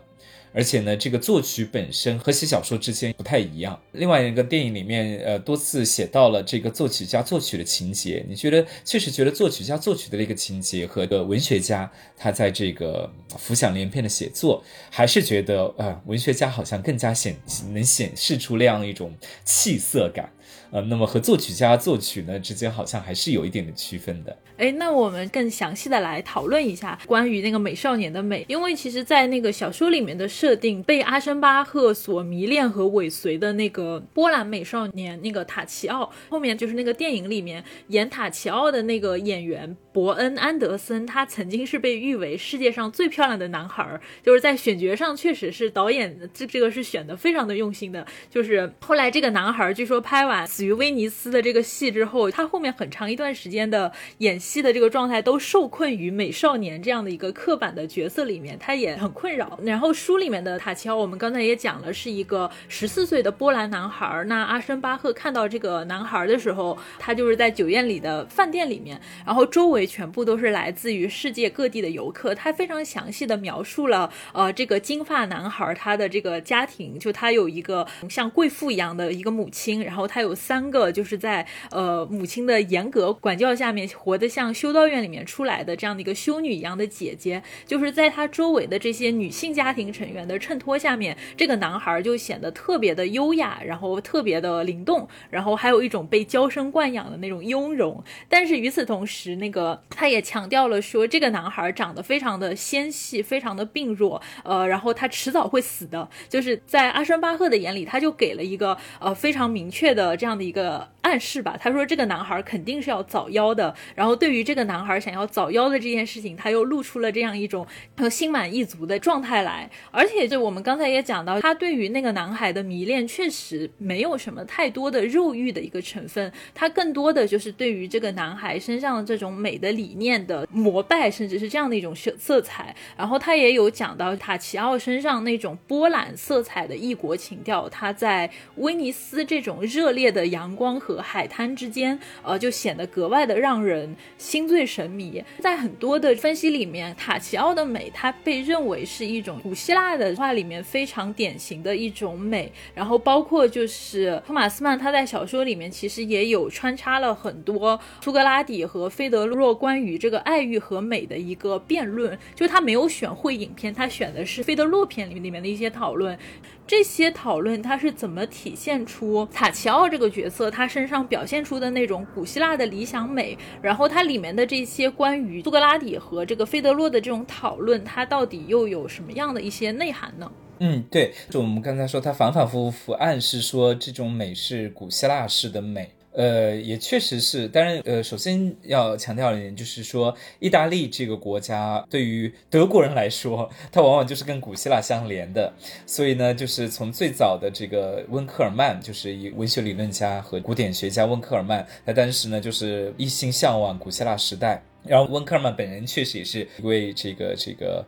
而且呢，这个作曲本身和写小说之间不太一样。另外一个电影里面，呃，多次写到了这个作曲家作曲的情节。你觉得确实觉得作曲家作曲的那个情节和个文学家他在这个浮想联翩的写作，还是觉得呃，文学家好像更加显能显示出那样一种气色感。呃，那么和作曲家作曲呢之间好像还是有一点的区分的。哎，那我们更详细的来讨论一下关于那个美少年的美，因为其实，在那个小说里面的设定，被阿申巴赫所迷恋和尾随的那个波兰美少年那个塔奇奥，后面就是那个电影里面演塔奇奥的那个演员伯恩安德森，他曾经是被誉为世界上最漂亮的男孩，就是在选角上确实是导演这这个是选的非常的用心的，就是后来这个男孩据说拍完死。于威尼斯的这个戏之后，他后面很长一段时间的演戏的这个状态都受困于美少年这样的一个刻板的角色里面，他也很困扰。然后书里面的塔奇奥，我们刚才也讲了，是一个十四岁的波兰男孩。那阿申巴赫看到这个男孩的时候，他就是在酒店里的饭店里面，然后周围全部都是来自于世界各地的游客。他非常详细的描述了，呃，这个金发男孩他的这个家庭，就他有一个像贵妇一样的一个母亲，然后他有。三个就是在呃母亲的严格管教下面活得像修道院里面出来的这样的一个修女一样的姐姐，就是在她周围的这些女性家庭成员的衬托下面，这个男孩就显得特别的优雅，然后特别的灵动，然后还有一种被娇生惯养的那种雍容。但是与此同时，那个他也强调了说，这个男孩长得非常的纤细，非常的病弱，呃，然后他迟早会死的。就是在阿申巴赫的眼里，他就给了一个呃非常明确的这样的。一个暗示吧，他说这个男孩肯定是要早夭的。然后对于这个男孩想要早夭的这件事情，他又露出了这样一种心满意足的状态来。而且就我们刚才也讲到，他对于那个男孩的迷恋确实没有什么太多的肉欲的一个成分，他更多的就是对于这个男孩身上的这种美的理念的膜拜，甚至是这样的一种色色彩。然后他也有讲到塔奇奥身上那种波澜色彩的异国情调，他在威尼斯这种热烈的。阳光和海滩之间，呃，就显得格外的让人心醉神迷。在很多的分析里面，塔奇奥的美，它被认为是一种古希腊的画里面非常典型的一种美。然后包括就是托马斯曼，他在小说里面其实也有穿插了很多苏格拉底和菲德洛关于这个爱欲和美的一个辩论。就他没有选会影片，他选的是菲德洛片里里面的一些讨论。这些讨论，它是怎么体现出塔奇奥这个角色他身上表现出的那种古希腊的理想美？然后它里面的这些关于苏格拉底和这个菲德洛的这种讨论，它到底又有什么样的一些内涵呢？嗯，对，就我们刚才说，他反反复复暗示说这种美是古希腊式的美。呃，也确实是，当然，呃，首先要强调一点，就是说，意大利这个国家对于德国人来说，它往往就是跟古希腊相连的，所以呢，就是从最早的这个温克尔曼，就是一文学理论家和古典学家温克尔曼，他当时呢就是一心向往古希腊时代，然后温克尔曼本人确实也是一位这个这个，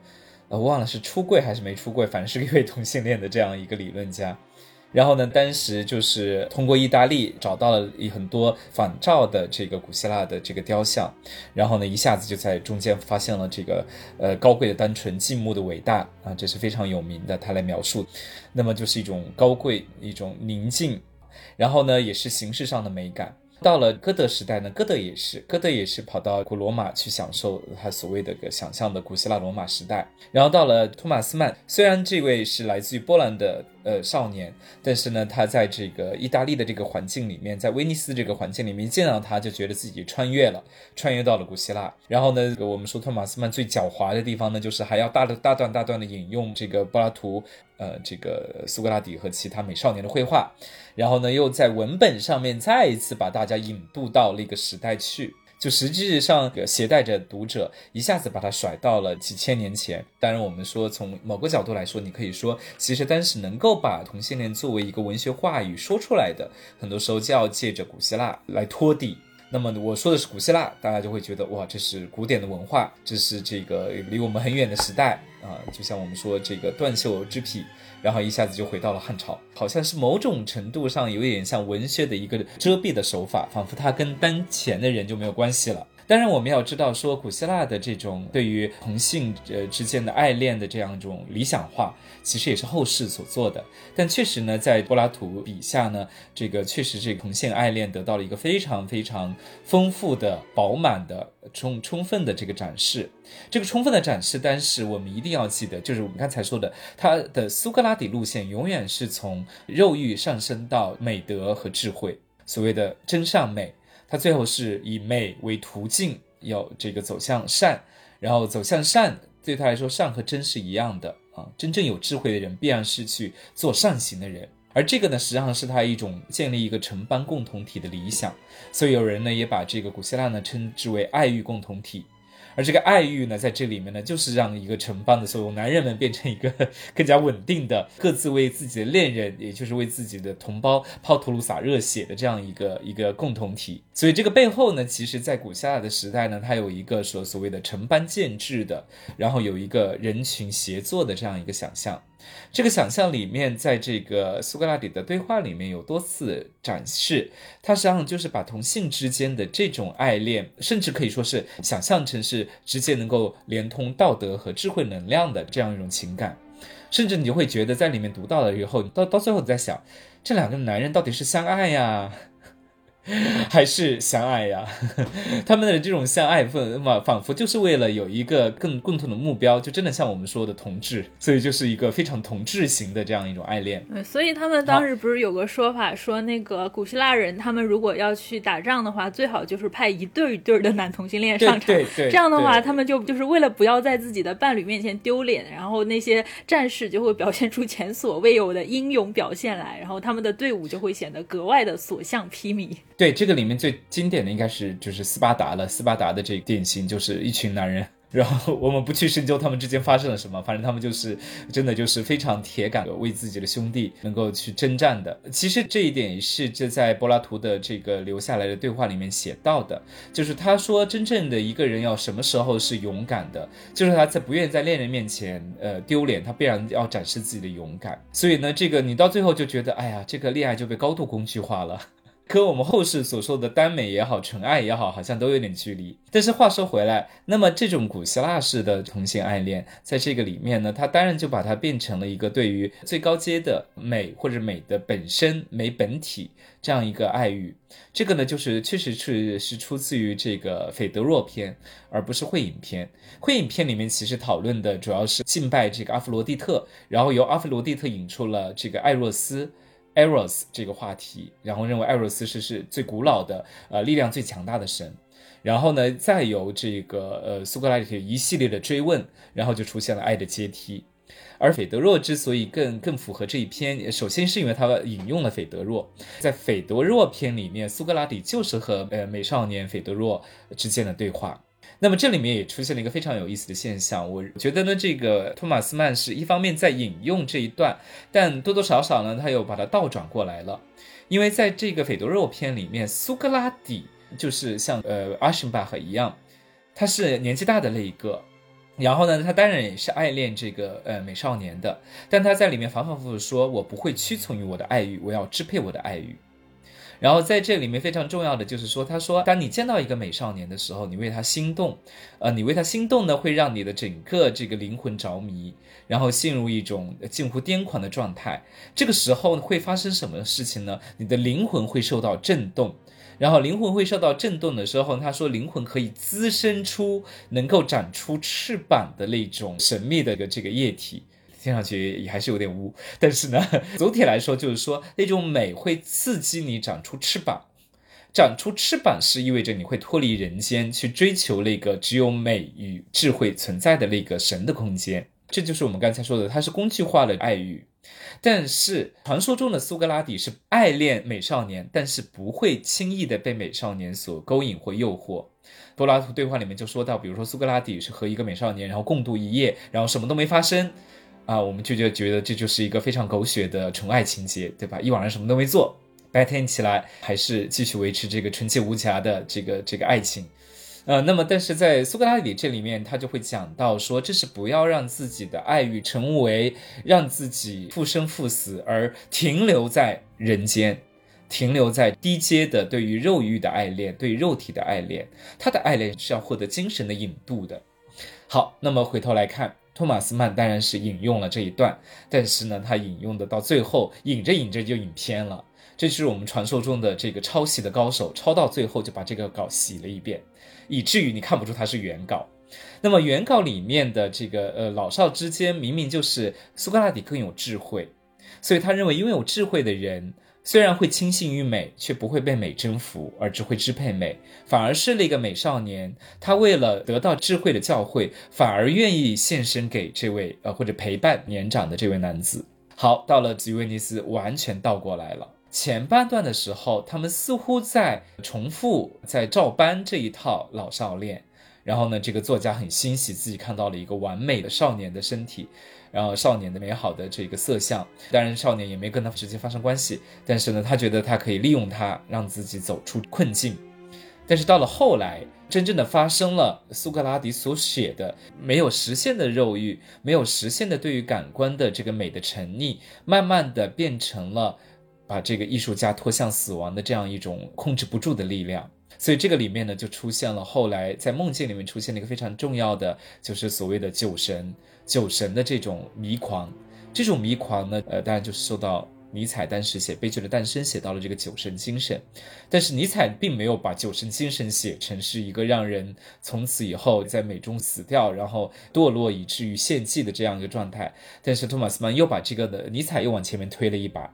呃，忘了是出柜还是没出柜，反正是一位同性恋的这样一个理论家。然后呢，当时就是通过意大利找到了很多仿照的这个古希腊的这个雕像，然后呢，一下子就在中间发现了这个呃高贵的单纯、静穆的伟大啊，这是非常有名的，他来描述，那么就是一种高贵、一种宁静，然后呢，也是形式上的美感。到了歌德时代呢，歌德也是，歌德也是跑到古罗马去享受他所谓的个想象的古希腊罗马时代。然后到了托马斯曼，虽然这位是来自于波兰的呃少年，但是呢，他在这个意大利的这个环境里面，在威尼斯这个环境里面见到他，就觉得自己穿越了，穿越到了古希腊。然后呢，我们说托马斯曼最狡猾的地方呢，就是还要大的大段大段的引用这个柏拉图。呃，这个苏格拉底和其他美少年的绘画，然后呢，又在文本上面再一次把大家引渡到那个时代去，就实际上携带着读者一下子把它甩到了几千年前。当然，我们说从某个角度来说，你可以说，其实当时能够把同性恋作为一个文学话语说出来的，很多时候就要借着古希腊来托底。那么我说的是古希腊，大家就会觉得哇，这是古典的文化，这是这个离我们很远的时代啊。就像我们说这个断袖之癖，然后一下子就回到了汉朝，好像是某种程度上有点像文学的一个遮蔽的手法，仿佛它跟当前的人就没有关系了。当然，我们要知道，说古希腊的这种对于同性呃之间的爱恋的这样一种理想化，其实也是后世所做的。但确实呢，在柏拉图笔下呢，这个确实这同性爱恋得到了一个非常非常丰富的、饱满的、充充分的这个展示。这个充分的展示，但是我们一定要记得，就是我们刚才说的，他的苏格拉底路线永远是从肉欲上升到美德和智慧，所谓的真善美。他最后是以美为途径，要这个走向善，然后走向善，对他来说，善和真是一样的啊。真正有智慧的人，必然是去做善行的人，而这个呢，实际上是他一种建立一个城邦共同体的理想。所以有人呢，也把这个古希腊呢称之为爱欲共同体。而这个爱欲呢，在这里面呢，就是让一个城邦的所有男人们变成一个 更加稳定的，各自为自己的恋人，也就是为自己的同胞抛头颅洒热血的这样一个一个共同体。所以这个背后呢，其实，在古希腊的时代呢，它有一个所所谓的城邦建制的，然后有一个人群协作的这样一个想象。这个想象里面，在这个苏格拉底的对话里面有多次展示，他实际上就是把同性之间的这种爱恋，甚至可以说是想象成是直接能够连通道德和智慧能量的这样一种情感，甚至你就会觉得在里面读到了以后，到到最后你在想，这两个男人到底是相爱呀？还是相爱呀，他们的这种相爱，仿仿佛就是为了有一个更共同的目标，就真的像我们说的同志，所以就是一个非常同志型的这样一种爱恋。对，所以他们当时不是有个说法，说那个古希腊人，他们如果要去打仗的话，最好就是派一对一对的男同性恋上场，对 对，这样的话，他们就就是为了不要在自己的伴侣面前丢脸，然后那些战士就会表现出前所未有的英勇表现来，然后他们的队伍就会显得格外的所向披靡。对这个里面最经典的应该是就是斯巴达了，斯巴达的这个典型就是一群男人，然后我们不去深究他们之间发生了什么，反正他们就是真的就是非常铁杆，为自己的兄弟能够去征战的。其实这一点是这在柏拉图的这个留下来的对话里面写到的，就是他说真正的一个人要什么时候是勇敢的，就是他在不愿意在恋人面前呃丢脸，他必然要展示自己的勇敢。所以呢，这个你到最后就觉得，哎呀，这个恋爱就被高度工具化了。和我们后世所说的耽美也好，纯爱也好，好像都有点距离。但是话说回来，那么这种古希腊式的同性爱恋，在这个里面呢，它当然就把它变成了一个对于最高阶的美或者美的本身、美本体这样一个爱欲。这个呢，就是确实是是出自于这个《斐德若篇》，而不是《会影篇》。《会影篇》里面其实讨论的主要是敬拜这个阿弗罗狄特，然后由阿弗罗狄特引出了这个艾若斯。Eros 这个话题，然后认为艾若斯是是最古老的，呃，力量最强大的神。然后呢，再由这个呃苏格拉底一系列的追问，然后就出现了爱的阶梯。而斐德若之所以更更符合这一篇，首先是因为他引用了斐德若，在斐德若篇里面，苏格拉底就是和呃美少年斐德若之间的对话。那么这里面也出现了一个非常有意思的现象，我觉得呢，这个托马斯曼是一方面在引用这一段，但多多少少呢，他又把它倒转过来了，因为在这个斐多肉篇里面，苏格拉底就是像呃阿什巴赫一样，他是年纪大的那一个，然后呢，他当然也是爱恋这个呃美少年的，但他在里面反反复复说，我不会屈从于我的爱欲，我要支配我的爱欲。然后在这里面非常重要的就是说，他说，当你见到一个美少年的时候，你为他心动，呃，你为他心动呢，会让你的整个这个灵魂着迷，然后陷入一种近乎癫狂的状态。这个时候会发生什么事情呢？你的灵魂会受到震动，然后灵魂会受到震动的时候，他说，灵魂可以滋生出能够长出翅膀的那种神秘的个这个液体。听上去也还是有点污，但是呢，总体来说就是说那种美会刺激你长出翅膀，长出翅膀是意味着你会脱离人间，去追求那个只有美与智慧存在的那个神的空间。这就是我们刚才说的，它是工具化的爱欲。但是传说中的苏格拉底是爱恋美少年，但是不会轻易的被美少年所勾引或诱惑。柏拉图对话里面就说到，比如说苏格拉底是和一个美少年，然后共度一夜，然后什么都没发生。啊，我们就就觉得这就是一个非常狗血的纯爱情节，对吧？一晚上什么都没做，白天起来还是继续维持这个纯洁无瑕的这个这个爱情。呃，那么但是在苏格拉底这里面，他就会讲到说，这是不要让自己的爱欲成为让自己复生复死而停留在人间，停留在低阶的对于肉欲的爱恋，对肉体的爱恋。他的爱恋是要获得精神的引渡的。好，那么回头来看，托马斯曼当然是引用了这一段，但是呢，他引用的到最后，引着引着就引偏了。这就是我们传说中的这个抄袭的高手，抄到最后就把这个稿洗了一遍，以至于你看不出它是原稿。那么原稿里面的这个呃老少之间，明明就是苏格拉底更有智慧，所以他认为拥有智慧的人虽然会倾信于美，却不会被美征服，而只会支配美，反而是那个美少年，他为了得到智慧的教诲，反而愿意献身给这位呃或者陪伴年长的这位男子。好，到了吉威尼斯，完全倒过来了。前半段的时候，他们似乎在重复、在照搬这一套老少恋。然后呢，这个作家很欣喜自己看到了一个完美的少年的身体，然后少年的美好的这个色相。当然，少年也没跟他直接发生关系，但是呢，他觉得他可以利用他让自己走出困境。但是到了后来，真正的发生了苏格拉底所写的没有实现的肉欲，没有实现的对于感官的这个美的沉溺，慢慢的变成了。把这个艺术家拖向死亡的这样一种控制不住的力量，所以这个里面呢，就出现了后来在梦境里面出现了一个非常重要的，就是所谓的酒神，酒神的这种迷狂。这种迷狂呢，呃，当然就是受到尼采当时写《悲剧的诞生》写到了这个酒神精神，但是尼采并没有把酒神精神写成是一个让人从此以后在美中死掉，然后堕落以至于献祭的这样一个状态。但是托马斯曼又把这个的尼采又往前面推了一把。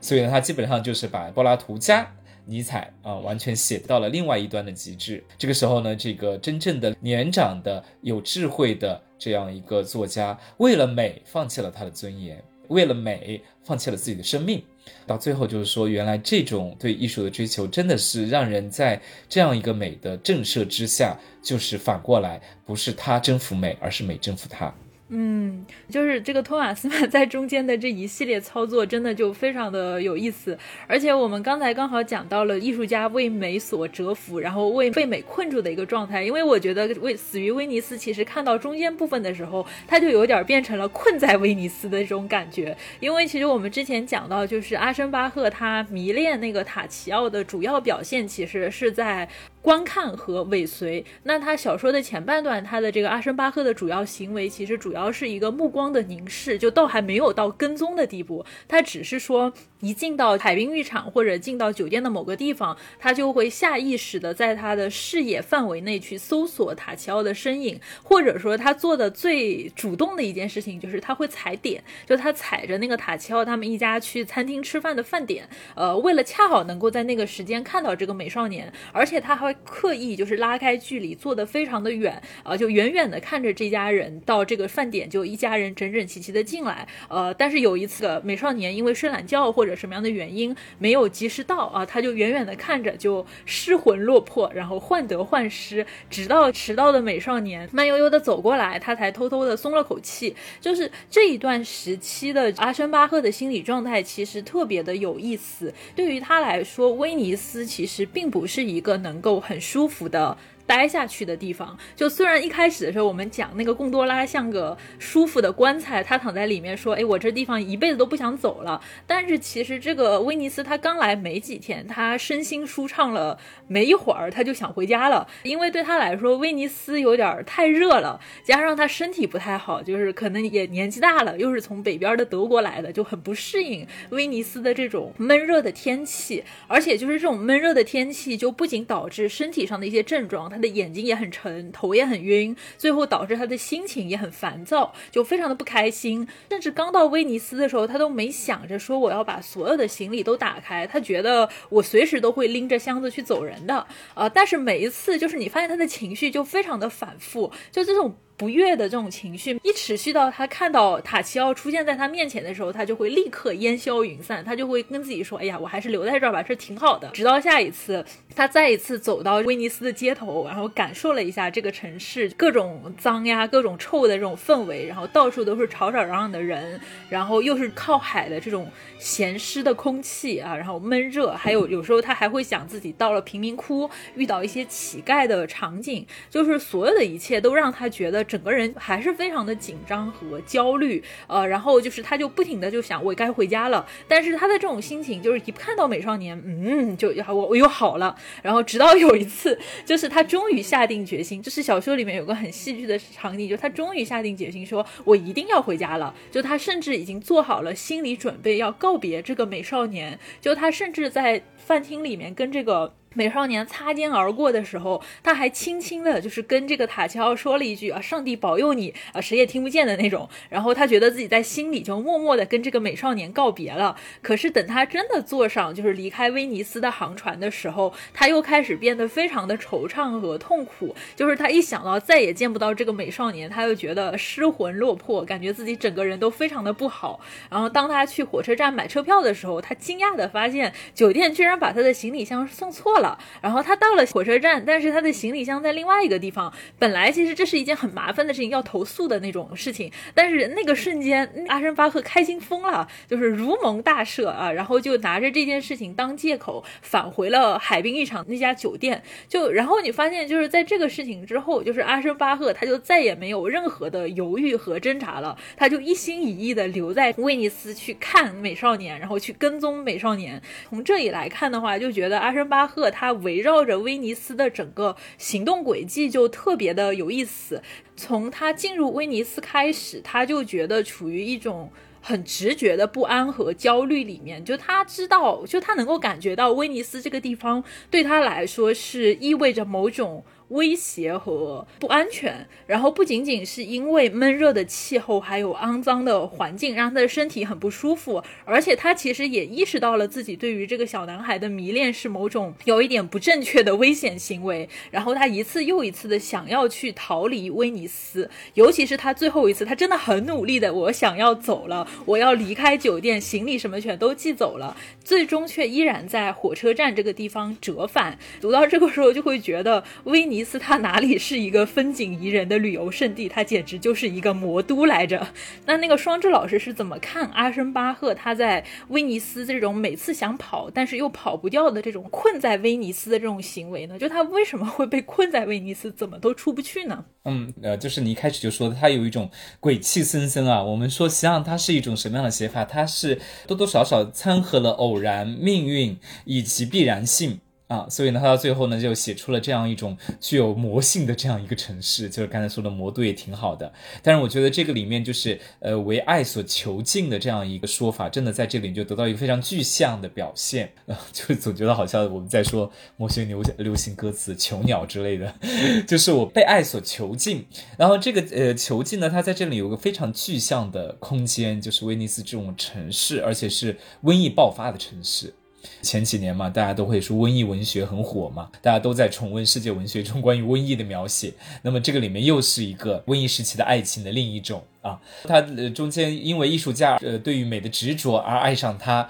所以呢，他基本上就是把柏拉图加尼采啊，完全写到了另外一端的极致。这个时候呢，这个真正的年长的有智慧的这样一个作家，为了美放弃了他的尊严，为了美放弃了自己的生命。到最后就是说，原来这种对艺术的追求，真的是让人在这样一个美的震慑之下，就是反过来，不是他征服美，而是美征服他。嗯，就是这个托马斯曼 在中间的这一系列操作，真的就非常的有意思。而且我们刚才刚好讲到了艺术家为美所折服，然后为被美困住的一个状态。因为我觉得为死于威尼斯，其实看到中间部分的时候，他就有点变成了困在威尼斯的这种感觉。因为其实我们之前讲到，就是阿申巴赫他迷恋那个塔奇奥的主要表现，其实是在。观看和尾随，那他小说的前半段，他的这个阿申巴赫的主要行为，其实主要是一个目光的凝视，就倒还没有到跟踪的地步，他只是说。一进到海滨浴场或者进到酒店的某个地方，他就会下意识的在他的视野范围内去搜索塔奇奥的身影，或者说他做的最主动的一件事情就是他会踩点，就他踩着那个塔奇奥他们一家去餐厅吃饭的饭点，呃，为了恰好能够在那个时间看到这个美少年，而且他还会刻意就是拉开距离，坐的非常的远，啊，就远远的看着这家人到这个饭点，就一家人整整齐齐的进来，呃，但是有一次美少年因为睡懒觉或或者什么样的原因没有及时到啊？他就远远的看着，就失魂落魄，然后患得患失，直到迟到的美少年慢悠悠的走过来，他才偷偷的松了口气。就是这一段时期的阿申巴赫的心理状态，其实特别的有意思。对于他来说，威尼斯其实并不是一个能够很舒服的。待下去的地方，就虽然一开始的时候我们讲那个贡多拉像个舒服的棺材，他躺在里面说，哎，我这地方一辈子都不想走了。但是其实这个威尼斯他刚来没几天，他身心舒畅了没一会儿，他就想回家了，因为对他来说威尼斯有点太热了，加上他身体不太好，就是可能也年纪大了，又是从北边的德国来的，就很不适应威尼斯的这种闷热的天气，而且就是这种闷热的天气就不仅导致身体上的一些症状。他的眼睛也很沉，头也很晕，最后导致他的心情也很烦躁，就非常的不开心。甚至刚到威尼斯的时候，他都没想着说我要把所有的行李都打开，他觉得我随时都会拎着箱子去走人的。呃，但是每一次就是你发现他的情绪就非常的反复，就这种。不悦的这种情绪一持续到他看到塔奇奥出现在他面前的时候，他就会立刻烟消云散，他就会跟自己说：“哎呀，我还是留在这儿吧，这挺好的。”直到下一次，他再一次走到威尼斯的街头，然后感受了一下这个城市各种脏呀、各种臭的这种氛围，然后到处都是吵吵嚷嚷的人，然后又是靠海的这种咸湿的空气啊，然后闷热，还有有时候他还会想自己到了贫民窟，遇到一些乞丐的场景，就是所有的一切都让他觉得。整个人还是非常的紧张和焦虑，呃，然后就是他就不停的就想我该回家了，但是他的这种心情就是一看到美少年，嗯，就我我又好了，然后直到有一次，就是他终于下定决心，就是小说里面有个很戏剧的场景，就他终于下定决心说，我一定要回家了，就他甚至已经做好了心理准备要告别这个美少年，就他甚至在饭厅里面跟这个。美少年擦肩而过的时候，他还轻轻的，就是跟这个塔奇奥说了一句啊，上帝保佑你啊，谁也听不见的那种。然后他觉得自己在心里就默默的跟这个美少年告别了。可是等他真的坐上就是离开威尼斯的航船的时候，他又开始变得非常的惆怅和痛苦。就是他一想到再也见不到这个美少年，他又觉得失魂落魄，感觉自己整个人都非常的不好。然后当他去火车站买车票的时候，他惊讶的发现酒店居然把他的行李箱送错了。然后他到了火车站，但是他的行李箱在另外一个地方。本来其实这是一件很麻烦的事情，要投诉的那种事情。但是那个瞬间，阿申巴赫开心疯了，就是如蒙大赦啊！然后就拿着这件事情当借口，返回了海滨浴场那家酒店。就然后你发现，就是在这个事情之后，就是阿申巴赫他就再也没有任何的犹豫和挣扎了，他就一心一意的留在威尼斯去看美少年，然后去跟踪美少年。从这里来看的话，就觉得阿申巴赫。他围绕着威尼斯的整个行动轨迹就特别的有意思。从他进入威尼斯开始，他就觉得处于一种很直觉的不安和焦虑里面。就他知道，就他能够感觉到威尼斯这个地方对他来说是意味着某种。威胁和不安全，然后不仅仅是因为闷热的气候，还有肮脏的环境让他的身体很不舒服，而且他其实也意识到了自己对于这个小男孩的迷恋是某种有一点不正确的危险行为，然后他一次又一次的想要去逃离威尼斯，尤其是他最后一次，他真的很努力的，我想要走了，我要离开酒店，行李什么全都寄走了，最终却依然在火车站这个地方折返。读到这个时候，就会觉得威尼。尼斯它哪里是一个风景宜人的旅游胜地，它简直就是一个魔都来着。那那个双智老师是怎么看阿申巴赫他在威尼斯这种每次想跑但是又跑不掉的这种困在威尼斯的这种行为呢？就他为什么会被困在威尼斯，怎么都出不去呢？嗯，呃，就是你一开始就说的他有一种鬼气森森啊。我们说实际上它是一种什么样的写法？它是多多少少掺和了偶然、命运以及必然性。啊，所以呢，他到最后呢，就写出了这样一种具有魔性的这样一个城市，就是刚才说的魔都也挺好的。但是我觉得这个里面就是呃为爱所囚禁的这样一个说法，真的在这里就得到一个非常具象的表现啊，就总觉得好像我们在说某些流流行歌词“囚鸟”之类的，就是我被爱所囚禁。然后这个呃囚禁呢，它在这里有个非常具象的空间，就是威尼斯这种城市，而且是瘟疫爆发的城市。前几年嘛，大家都会说瘟疫文学很火嘛，大家都在重温世界文学中关于瘟疫的描写。那么这个里面又是一个瘟疫时期的爱情的另一种啊，他呃中间因为艺术家呃对于美的执着而爱上他，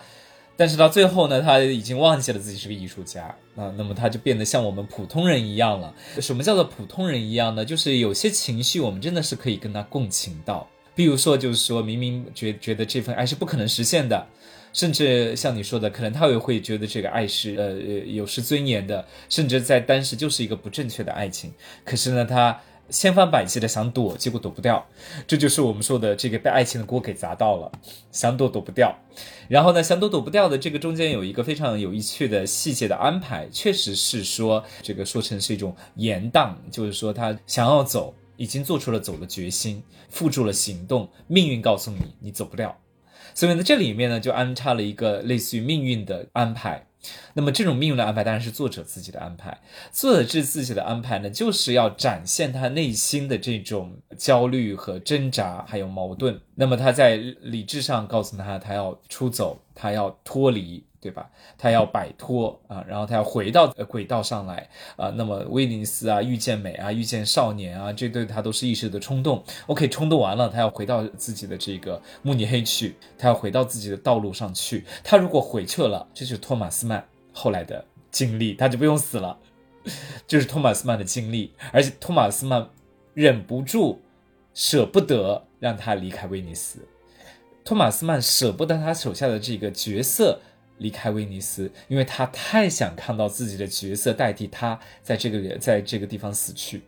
但是到最后呢，他已经忘记了自己是个艺术家啊，那么他就变得像我们普通人一样了。什么叫做普通人一样呢？就是有些情绪我们真的是可以跟他共情到，比如说就是说明明觉觉得这份爱是不可能实现的。甚至像你说的，可能他也会觉得这个爱是呃有失尊严的，甚至在当时就是一个不正确的爱情。可是呢，他千方百计的想躲，结果躲不掉。这就是我们说的这个被爱情的锅给砸到了，想躲躲不掉。然后呢，想躲躲不掉的这个中间有一个非常有意趣的细节的安排，确实是说这个说成是一种延宕，就是说他想要走，已经做出了走的决心，付诸了行动，命运告诉你，你走不掉。所以呢，这里面呢就安插了一个类似于命运的安排。那么这种命运的安排当然是作者自己的安排。作者这自己的安排呢，就是要展现他内心的这种焦虑和挣扎，还有矛盾。那么他在理智上告诉他他要出走，他要脱离，对吧？他要摆脱啊，然后他要回到呃轨道上来啊。那么威尼斯啊，遇见美啊，遇见少年啊，这对他都是一时的冲动。OK，冲动完了，他要回到自己的这个慕尼黑去，他要回到自己的道路上去。他如果回去了，这就是托马斯曼后来的经历，他就不用死了。就是托马斯曼的经历，而且托马斯曼忍不住，舍不得让他离开威尼斯。托马斯曼舍不得他手下的这个角色离开威尼斯，因为他太想看到自己的角色代替他在这个在这个地方死去，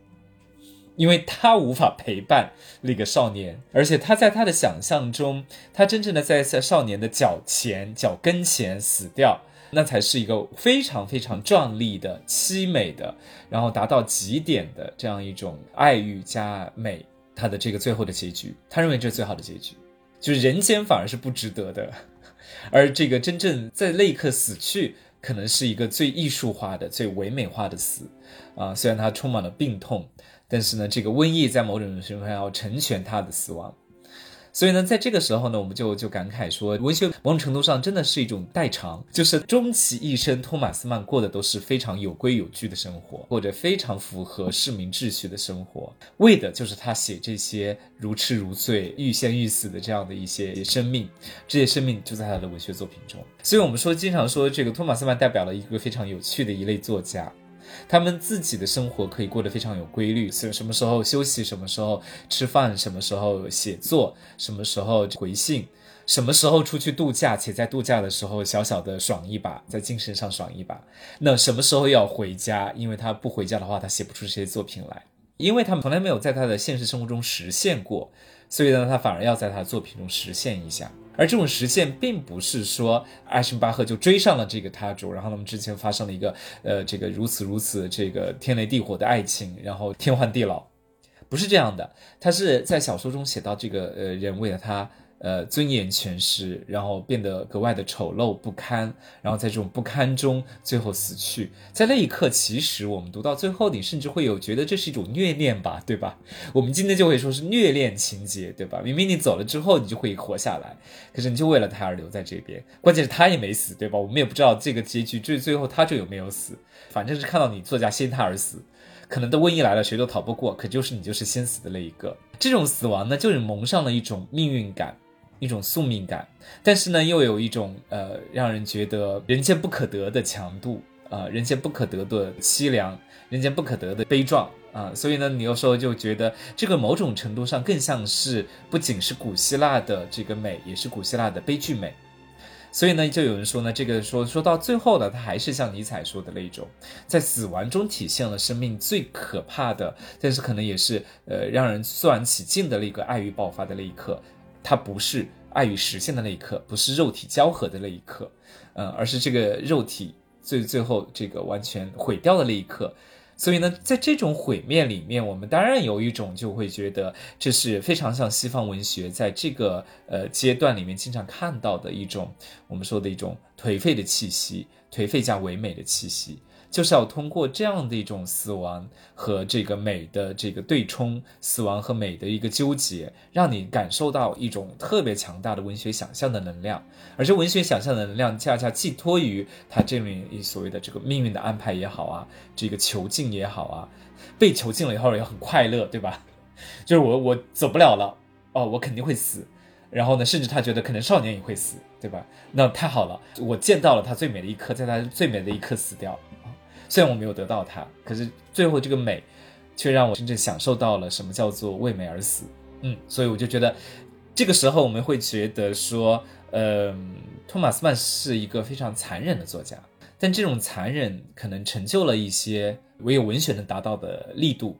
因为他无法陪伴那个少年，而且他在他的想象中，他真正的在在少年的脚前脚跟前死掉，那才是一个非常非常壮丽的凄美的，然后达到极点的这样一种爱欲加美，他的这个最后的结局，他认为这是最好的结局。就是人间反而是不值得的，而这个真正在那一刻死去，可能是一个最艺术化的、最唯美化的死，啊，虽然他充满了病痛，但是呢，这个瘟疫在某种程度上要成全他的死亡。所以呢，在这个时候呢，我们就就感慨说，文学某种程度上真的是一种代偿，就是终其一生，托马斯曼过的都是非常有规有矩的生活，或者非常符合市民秩序的生活，为的就是他写这些如痴如醉、欲仙欲死的这样的一些生命，这些生命就在他的文学作品中。所以我们说，经常说这个托马斯曼代表了一个非常有趣的一类作家。他们自己的生活可以过得非常有规律，什什么时候休息，什么时候吃饭，什么时候写作，什么时候回信，什么时候出去度假，且在度假的时候小小的爽一把，在精神上爽一把。那什么时候要回家？因为他不回家的话，他写不出这些作品来，因为他们从来没有在他的现实生活中实现过，所以呢，他反而要在他的作品中实现一下。而这种实现并不是说艾什巴赫就追上了这个他主，然后他们之前发生了一个呃这个如此如此这个天雷地火的爱情，然后天荒地老，不是这样的。他是在小说中写到这个呃人为了他。呃，尊严全失，然后变得格外的丑陋不堪，然后在这种不堪中最后死去。在那一刻，其实我们读到最后，你甚至会有觉得这是一种虐恋吧，对吧？我们今天就会说是虐恋情节，对吧？明明你走了之后，你就会活下来，可是你就为了他而留在这边。关键是他也没死，对吧？我们也不知道这个结局最最后他就有没有死，反正是看到你作家先他而死，可能的瘟疫来了，谁都逃不过，可就是你就是先死的那一个。这种死亡呢，就是蒙上了一种命运感。一种宿命感，但是呢，又有一种呃，让人觉得人间不可得的强度啊，人间不可得的凄凉，人间不可得的悲壮啊，所以呢，你有时候就觉得这个某种程度上更像是不仅是古希腊的这个美，也是古希腊的悲剧美。所以呢，就有人说呢，这个说说到最后呢，它还是像尼采说的那一种，在死亡中体现了生命最可怕的，但是可能也是呃让人肃然起敬的那个爱欲爆发的那一刻。它不是爱与实现的那一刻，不是肉体交合的那一刻，嗯，而是这个肉体最最后这个完全毁掉的那一刻。所以呢，在这种毁灭里面，我们当然有一种就会觉得这是非常像西方文学在这个呃阶段里面经常看到的一种我们说的一种颓废的气息，颓废加唯美的气息。就是要通过这样的一种死亡和这个美的这个对冲，死亡和美的一个纠结，让你感受到一种特别强大的文学想象的能量，而这文学想象的能量恰恰寄托于他这里所谓的这个命运的安排也好啊，这个囚禁也好啊，被囚禁了以后也很快乐，对吧？就是我我走不了了，哦，我肯定会死，然后呢，甚至他觉得可能少年也会死，对吧？那太好了，我见到了他最美的一刻，在他最美的一刻死掉。虽然我没有得到它，可是最后这个美，却让我真正享受到了什么叫做为美而死。嗯，所以我就觉得，这个时候我们会觉得说，呃，托马斯曼是一个非常残忍的作家，但这种残忍可能成就了一些唯有文学能达到的力度。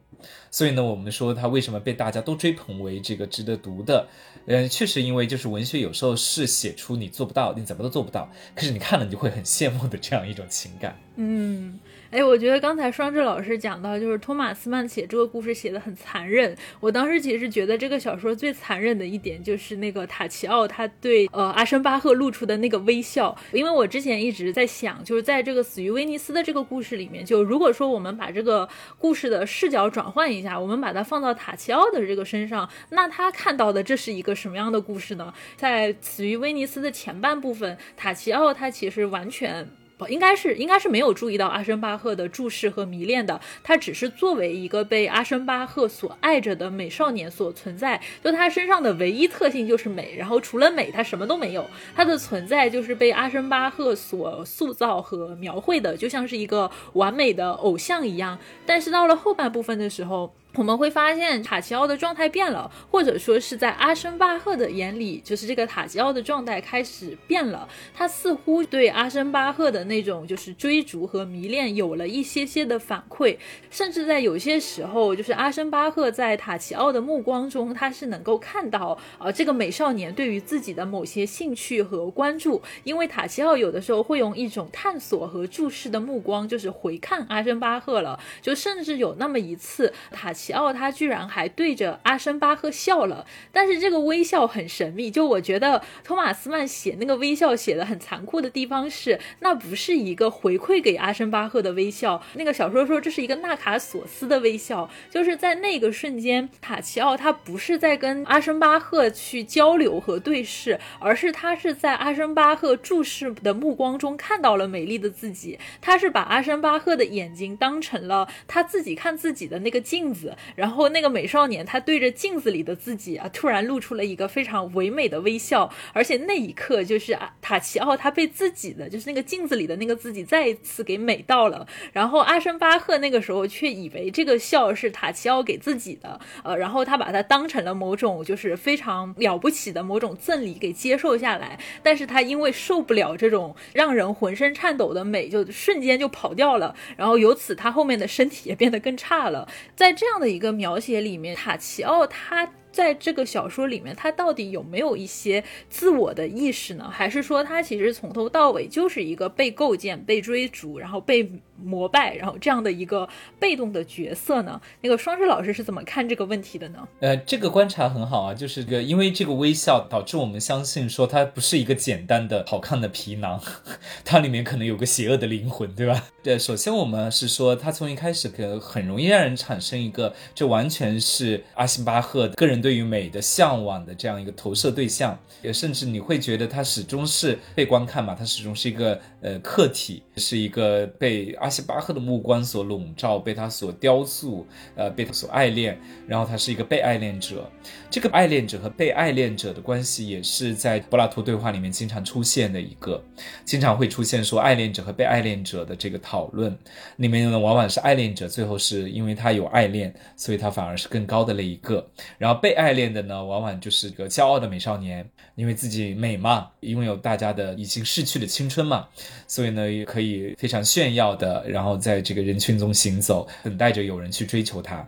所以呢，我们说他为什么被大家都追捧为这个值得读的？呃，确实因为就是文学有时候是写出你做不到，你怎么都做不到，可是你看了你就会很羡慕的这样一种情感。嗯。哎，我觉得刚才双智老师讲到，就是托马斯曼写这个故事写的很残忍。我当时其实觉得这个小说最残忍的一点，就是那个塔奇奥他对呃阿申巴赫露出的那个微笑。因为我之前一直在想，就是在这个死于威尼斯的这个故事里面，就如果说我们把这个故事的视角转换一下，我们把它放到塔奇奥的这个身上，那他看到的这是一个什么样的故事呢？在死于威尼斯的前半部分，塔奇奥他其实完全。应该是应该是没有注意到阿申巴赫的注视和迷恋的，他只是作为一个被阿申巴赫所爱着的美少年所存在。就他身上的唯一特性就是美，然后除了美，他什么都没有。他的存在就是被阿申巴赫所塑造和描绘的，就像是一个完美的偶像一样。但是到了后半部分的时候。我们会发现塔奇奥的状态变了，或者说是在阿申巴赫的眼里，就是这个塔奇奥的状态开始变了。他似乎对阿申巴赫的那种就是追逐和迷恋有了一些些的反馈，甚至在有些时候，就是阿申巴赫在塔奇奥的目光中，他是能够看到啊这个美少年对于自己的某些兴趣和关注。因为塔奇奥有的时候会用一种探索和注视的目光，就是回看阿申巴赫了。就甚至有那么一次塔。奇奇奥他居然还对着阿申巴赫笑了，但是这个微笑很神秘。就我觉得托马斯曼写那个微笑写的很残酷的地方是，那不是一个回馈给阿申巴赫的微笑。那个小说说这是一个纳卡索斯的微笑，就是在那个瞬间，塔奇奥他不是在跟阿申巴赫去交流和对视，而是他是在阿申巴赫注视的目光中看到了美丽的自己。他是把阿申巴赫的眼睛当成了他自己看自己的那个镜子。然后那个美少年，他对着镜子里的自己啊，突然露出了一个非常唯美的微笑，而且那一刻就是啊，塔奇奥他被自己的就是那个镜子里的那个自己再一次给美到了。然后阿申巴赫那个时候却以为这个笑是塔奇奥给自己的，呃，然后他把它当成了某种就是非常了不起的某种赠礼给接受下来。但是他因为受不了这种让人浑身颤抖的美，就瞬间就跑掉了。然后由此他后面的身体也变得更差了。在这样。的一个描写里面，塔奇奥他。在这个小说里面，他到底有没有一些自我的意识呢？还是说他其实从头到尾就是一个被构建、被追逐，然后被膜拜，然后这样的一个被动的角色呢？那个双智老师是怎么看这个问题的呢？呃，这个观察很好啊，就是个因为这个微笑导致我们相信说它不是一个简单的好看的皮囊，它里面可能有个邪恶的灵魂，对吧？对，首先我们是说他从一开始可很容易让人产生一个，这完全是阿辛巴赫个人。对于美的向往的这样一个投射对象，也甚至你会觉得他始终是被观看嘛，他始终是一个呃客体，是一个被阿西巴赫的目光所笼罩，被他所雕塑，呃，被他所爱恋，然后他是一个被爱恋者。这个爱恋者和被爱恋者的关系，也是在柏拉图对话里面经常出现的一个，经常会出现说爱恋者和被爱恋者的这个讨论，里面呢往往是爱恋者最后是因为他有爱恋，所以他反而是更高的那一个，然后被。爱恋的呢，往往就是个骄傲的美少年，因为自己美嘛，拥有大家的已经逝去的青春嘛，所以呢，也可以非常炫耀的，然后在这个人群中行走，等待着有人去追求他。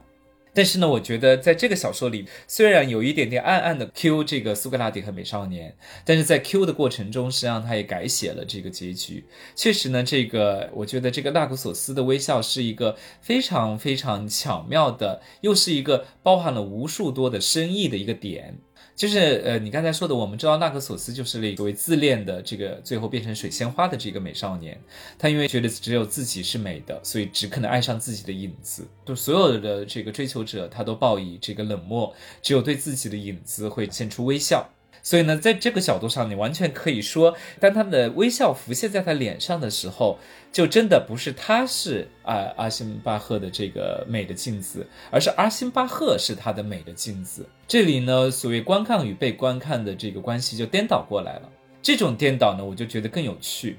但是呢，我觉得在这个小说里，虽然有一点点暗暗的 Q 这个苏格拉底和美少年，但是在 Q 的过程中，实际上他也改写了这个结局。确实呢，这个我觉得这个纳古索斯的微笑是一个非常非常巧妙的，又是一个包含了无数多的深意的一个点。就是呃，你刚才说的，我们知道纳克索斯就是那所谓自恋的这个最后变成水仙花的这个美少年，他因为觉得只有自己是美的，所以只可能爱上自己的影子。就所有的这个追求者，他都报以这个冷漠，只有对自己的影子会现出微笑。所以呢，在这个角度上，你完全可以说，当他的微笑浮现在他脸上的时候，就真的不是他是啊阿辛巴赫的这个美的镜子，而是阿辛巴赫是他的美的镜子。这里呢，所谓观看与被观看的这个关系就颠倒过来了。这种颠倒呢，我就觉得更有趣。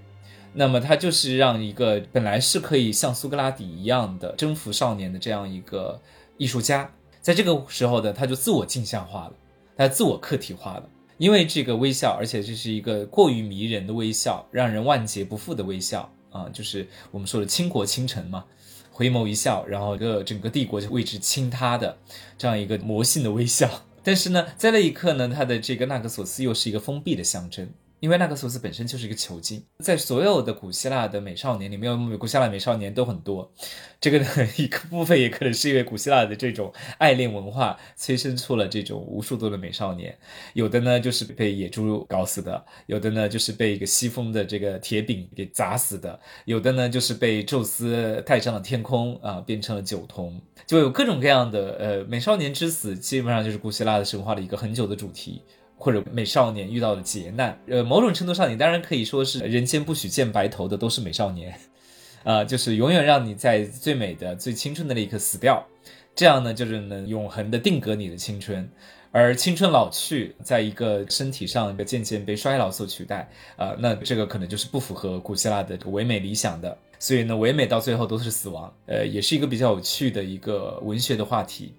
那么他就是让一个本来是可以像苏格拉底一样的征服少年的这样一个艺术家，在这个时候呢，他就自我镜像化了，他自我客体化了。因为这个微笑，而且这是一个过于迷人的微笑，让人万劫不复的微笑啊，就是我们说的倾国倾城嘛，回眸一笑，然后个整个帝国就为之倾塌的这样一个魔性的微笑。但是呢，在那一刻呢，他的这个纳克索斯又是一个封闭的象征，因为纳克索斯本身就是一个囚禁，在所有的古希腊的美少年里面，古希腊美少年都很多。这个呢，一个部分也可能是因为古希腊的这种爱恋文化催生出了这种无数多的美少年。有的呢就是被野猪搞死的，有的呢就是被一个西风的这个铁饼给砸死的，有的呢就是被宙斯带上了天空啊，变成了酒童。就有各种各样的呃美少年之死，基本上就是古希腊的神话的一个很久的主题。或者美少年遇到了劫难，呃，某种程度上，你当然可以说是人间不许见白头的都是美少年，啊，就是永远让你在最美的、最青春的那一刻死掉，这样呢，就是能永恒的定格你的青春，而青春老去，在一个身体上渐渐被衰老所取代，啊，那这个可能就是不符合古希腊的唯美理想的，所以呢，唯美到最后都是死亡，呃，也是一个比较有趣的一个文学的话题，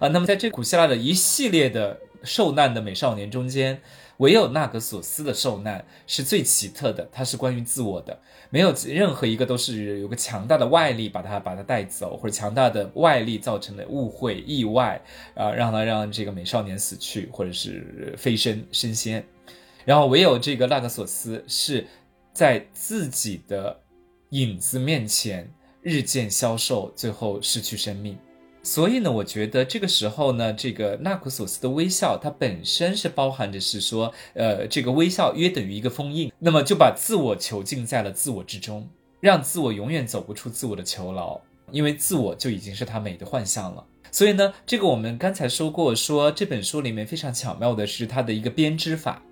啊，那么在这古希腊的一系列的。受难的美少年中间，唯有纳格索斯的受难是最奇特的。它是关于自我的，没有任何一个都是有个强大的外力把他把他带走，或者强大的外力造成的误会、意外啊，让他让这个美少年死去，或者是飞升升仙。然后唯有这个纳格索斯是在自己的影子面前日渐消瘦，最后失去生命。所以呢，我觉得这个时候呢，这个纳库索斯的微笑，它本身是包含着是说，呃，这个微笑约等于一个封印，那么就把自我囚禁在了自我之中，让自我永远走不出自我的囚牢，因为自我就已经是他美的幻象了。所以呢，这个我们刚才说过，说这本书里面非常巧妙的是它的一个编织法。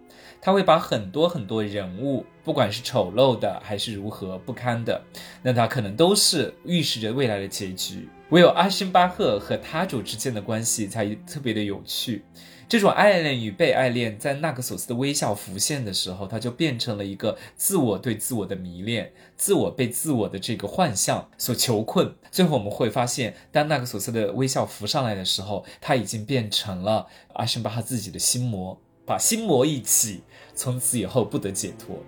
他会把很多很多人物，不管是丑陋的还是如何不堪的，那它可能都是预示着未来的结局。唯有阿辛巴赫和他主之间的关系才特别的有趣。这种爱恋与被爱恋，在纳克索斯的微笑浮现的时候，他就变成了一个自我对自我的迷恋，自我被自我的这个幻象所囚困。最后我们会发现，当纳克索斯的微笑浮上来的时候，他已经变成了阿辛巴赫自己的心魔。把心魔一起，从此以后不得解脱。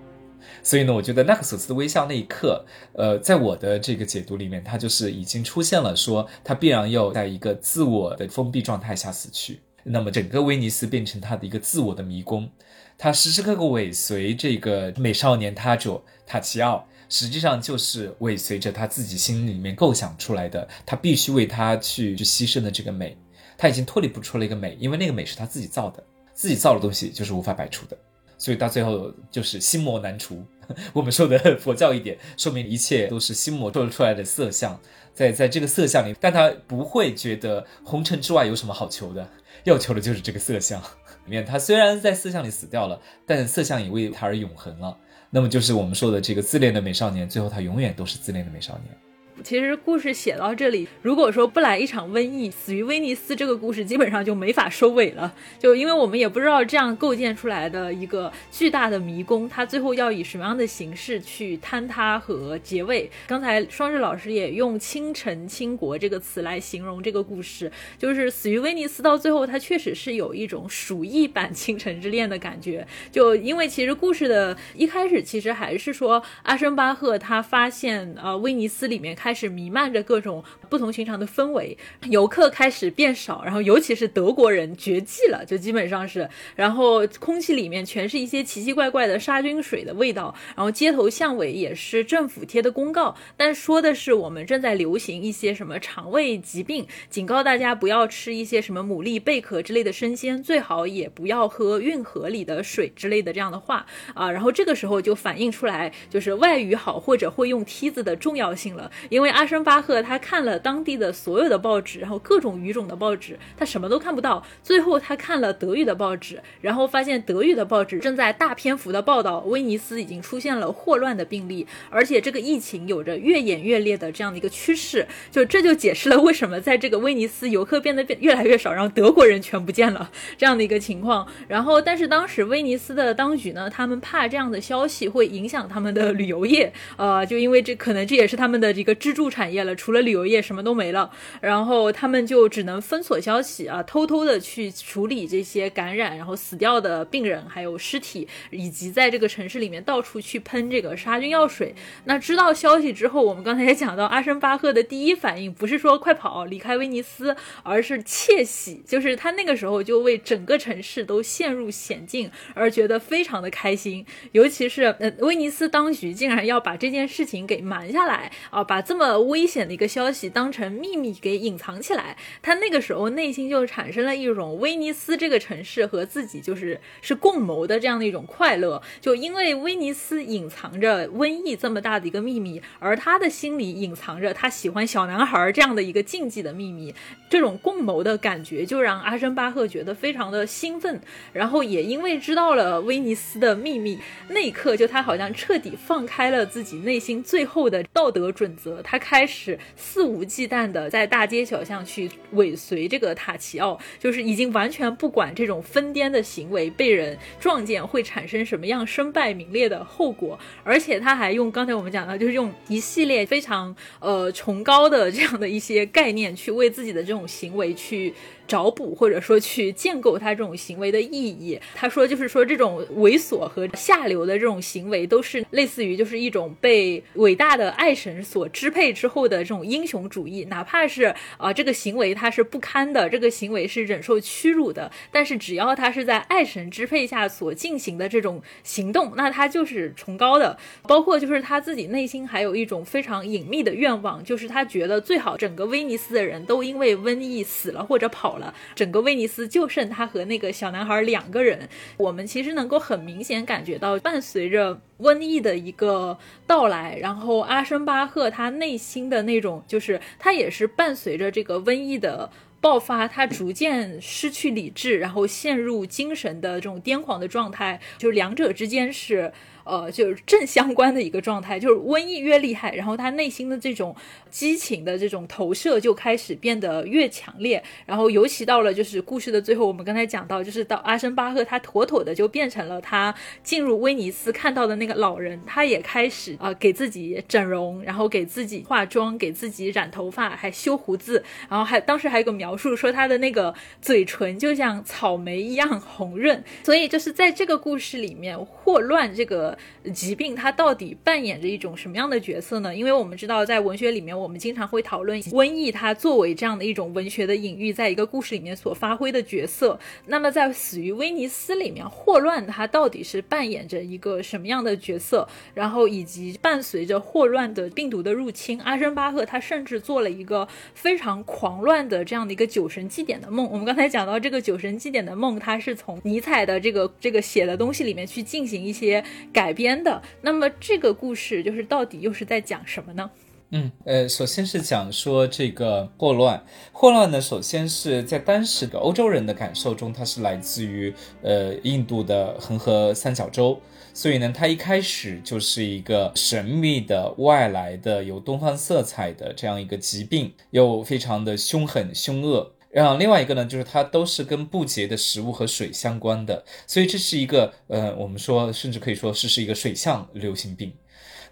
所以呢，我觉得纳克索斯的微笑那一刻，呃，在我的这个解读里面，他就是已经出现了，说他必然要在一个自我的封闭状态下死去。那么整个威尼斯变成他的一个自我的迷宫，他时时刻刻尾随这个美少年他者塔奇奥，实际上就是尾随着他自己心里面构想出来的，他必须为他去去牺牲的这个美，他已经脱离不出了一个美，因为那个美是他自己造的。自己造的东西就是无法摆出的，所以到最后就是心魔难除。我们说的佛教一点，说明一切都是心魔做出来的色相，在在这个色相里，但他不会觉得红尘之外有什么好求的，要求的就是这个色相里面。他虽然在色相里死掉了，但色相也为他而永恒了。那么就是我们说的这个自恋的美少年，最后他永远都是自恋的美少年。其实故事写到这里，如果说不来一场瘟疫，死于威尼斯这个故事基本上就没法收尾了。就因为我们也不知道这样构建出来的一个巨大的迷宫，它最后要以什么样的形式去坍塌和结尾。刚才双日老师也用“倾城倾国”这个词来形容这个故事，就是死于威尼斯到最后，它确实是有一种鼠疫版《倾城之恋》的感觉。就因为其实故事的一开始，其实还是说阿申巴赫他发现呃威尼斯里面。开始弥漫着各种不同寻常的氛围，游客开始变少，然后尤其是德国人绝迹了，就基本上是，然后空气里面全是一些奇奇怪怪的杀菌水的味道，然后街头巷尾也是政府贴的公告，但说的是我们正在流行一些什么肠胃疾病，警告大家不要吃一些什么牡蛎、贝壳之类的生鲜，最好也不要喝运河里的水之类的这样的话啊，然后这个时候就反映出来就是外语好或者会用梯子的重要性了。因为阿申巴赫他看了当地的所有的报纸，然后各种语种的报纸，他什么都看不到。最后他看了德语的报纸，然后发现德语的报纸正在大篇幅的报道威尼斯已经出现了霍乱的病例，而且这个疫情有着越演越烈的这样的一个趋势。就这就解释了为什么在这个威尼斯游客变得越来越少，然后德国人全不见了这样的一个情况。然后但是当时威尼斯的当局呢，他们怕这样的消息会影响他们的旅游业，呃，就因为这可能这也是他们的这个。支柱产业了，除了旅游业什么都没了。然后他们就只能封锁消息啊，偷偷的去处理这些感染然后死掉的病人还有尸体，以及在这个城市里面到处去喷这个杀菌药水。那知道消息之后，我们刚才也讲到，阿申巴赫的第一反应不是说快跑离开威尼斯，而是窃喜，就是他那个时候就为整个城市都陷入险境而觉得非常的开心，尤其是呃威尼斯当局竟然要把这件事情给瞒下来啊，把这那么危险的一个消息当成秘密给隐藏起来，他那个时候内心就产生了一种威尼斯这个城市和自己就是是共谋的这样的一种快乐，就因为威尼斯隐藏着瘟疫这么大的一个秘密，而他的心里隐藏着他喜欢小男孩这样的一个禁忌的秘密，这种共谋的感觉就让阿申巴赫觉得非常的兴奋，然后也因为知道了威尼斯的秘密，那一刻就他好像彻底放开了自己内心最后的道德准则，他开始肆无忌惮的在大街小巷去尾随这个塔奇奥，就是已经完全不管这种疯癫的行为被人撞见会产生什么样身败名裂的后果，而且他还用刚才我们讲到，就是用一系列非常呃崇高的这样的一些概念去为自己的这种行为去。找补或者说去建构他这种行为的意义。他说，就是说这种猥琐和下流的这种行为，都是类似于就是一种被伟大的爱神所支配之后的这种英雄主义。哪怕是啊这个行为它是不堪的，这个行为是忍受屈辱的，但是只要他是在爱神支配下所进行的这种行动，那他就是崇高的。包括就是他自己内心还有一种非常隐秘的愿望，就是他觉得最好整个威尼斯的人都因为瘟疫死了或者跑。了，整个威尼斯就剩他和那个小男孩两个人。我们其实能够很明显感觉到，伴随着瘟疫的一个到来，然后阿申巴赫他内心的那种，就是他也是伴随着这个瘟疫的爆发，他逐渐失去理智，然后陷入精神的这种癫狂的状态，就两者之间是。呃，就是正相关的一个状态，就是瘟疫越厉害，然后他内心的这种激情的这种投射就开始变得越强烈，然后尤其到了就是故事的最后，我们刚才讲到，就是到阿申巴赫他妥妥的就变成了他进入威尼斯看到的那个老人，他也开始啊给自己整容，然后给自己化妆，给自己染头发，还修胡子，然后还当时还有个描述说他的那个嘴唇就像草莓一样红润，所以就是在这个故事里面，霍乱这个。疾病它到底扮演着一种什么样的角色呢？因为我们知道，在文学里面，我们经常会讨论瘟疫它作为这样的一种文学的隐喻，在一个故事里面所发挥的角色。那么，在《死于威尼斯》里面，霍乱它到底是扮演着一个什么样的角色？然后，以及伴随着霍乱的病毒的入侵，阿申巴赫他甚至做了一个非常狂乱的这样的一个酒神祭典的梦。我们刚才讲到这个酒神祭典的梦，它是从尼采的这个这个写的东西里面去进行一些改。改编的，那么这个故事就是到底又是在讲什么呢？嗯，呃，首先是讲说这个霍乱，霍乱呢，首先是在当时的欧洲人的感受中，它是来自于呃印度的恒河三角洲，所以呢，它一开始就是一个神秘的外来的有东方色彩的这样一个疾病，又非常的凶狠凶恶。然后另外一个呢，就是它都是跟不洁的食物和水相关的，所以这是一个呃，我们说甚至可以说是是一个水象流行病。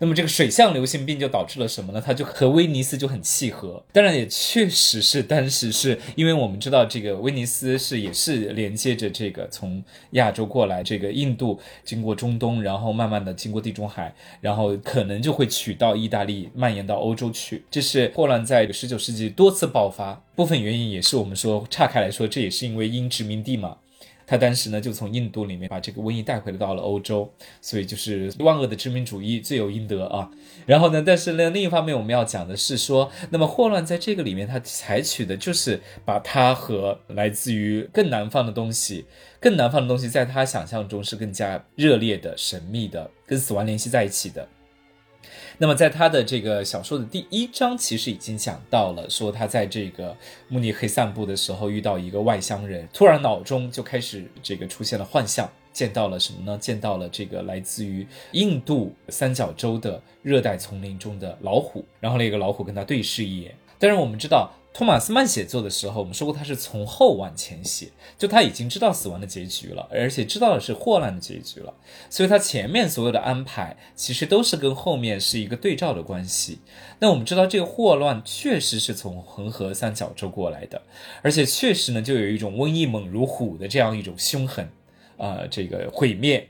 那么这个水象流行病就导致了什么呢？它就和威尼斯就很契合。当然也确实是当时是因为我们知道这个威尼斯是也是连接着这个从亚洲过来这个印度，经过中东，然后慢慢的经过地中海，然后可能就会取到意大利，蔓延到欧洲去。这是霍乱在十九世纪多次爆发，部分原因也是我们说岔开来说，这也是因为英殖民地嘛。他当时呢，就从印度里面把这个瘟疫带回了到了欧洲，所以就是万恶的殖民主义罪有应得啊。然后呢，但是呢，另一方面我们要讲的是说，那么霍乱在这个里面，他采取的就是把它和来自于更南方的东西，更南方的东西，在他想象中是更加热烈的、神秘的，跟死亡联系在一起的。那么，在他的这个小说的第一章，其实已经讲到了，说他在这个慕尼黑散步的时候，遇到一个外乡人，突然脑中就开始这个出现了幻象，见到了什么呢？见到了这个来自于印度三角洲的热带丛林中的老虎，然后那个老虎跟他对视一眼。但是我们知道。托马斯曼写作的时候，我们说过他是从后往前写，就他已经知道死亡的结局了，而且知道的是霍乱的结局了，所以他前面所有的安排其实都是跟后面是一个对照的关系。那我们知道这个霍乱确实是从恒河三角洲过来的，而且确实呢就有一种瘟疫猛如虎的这样一种凶狠，啊，这个毁灭。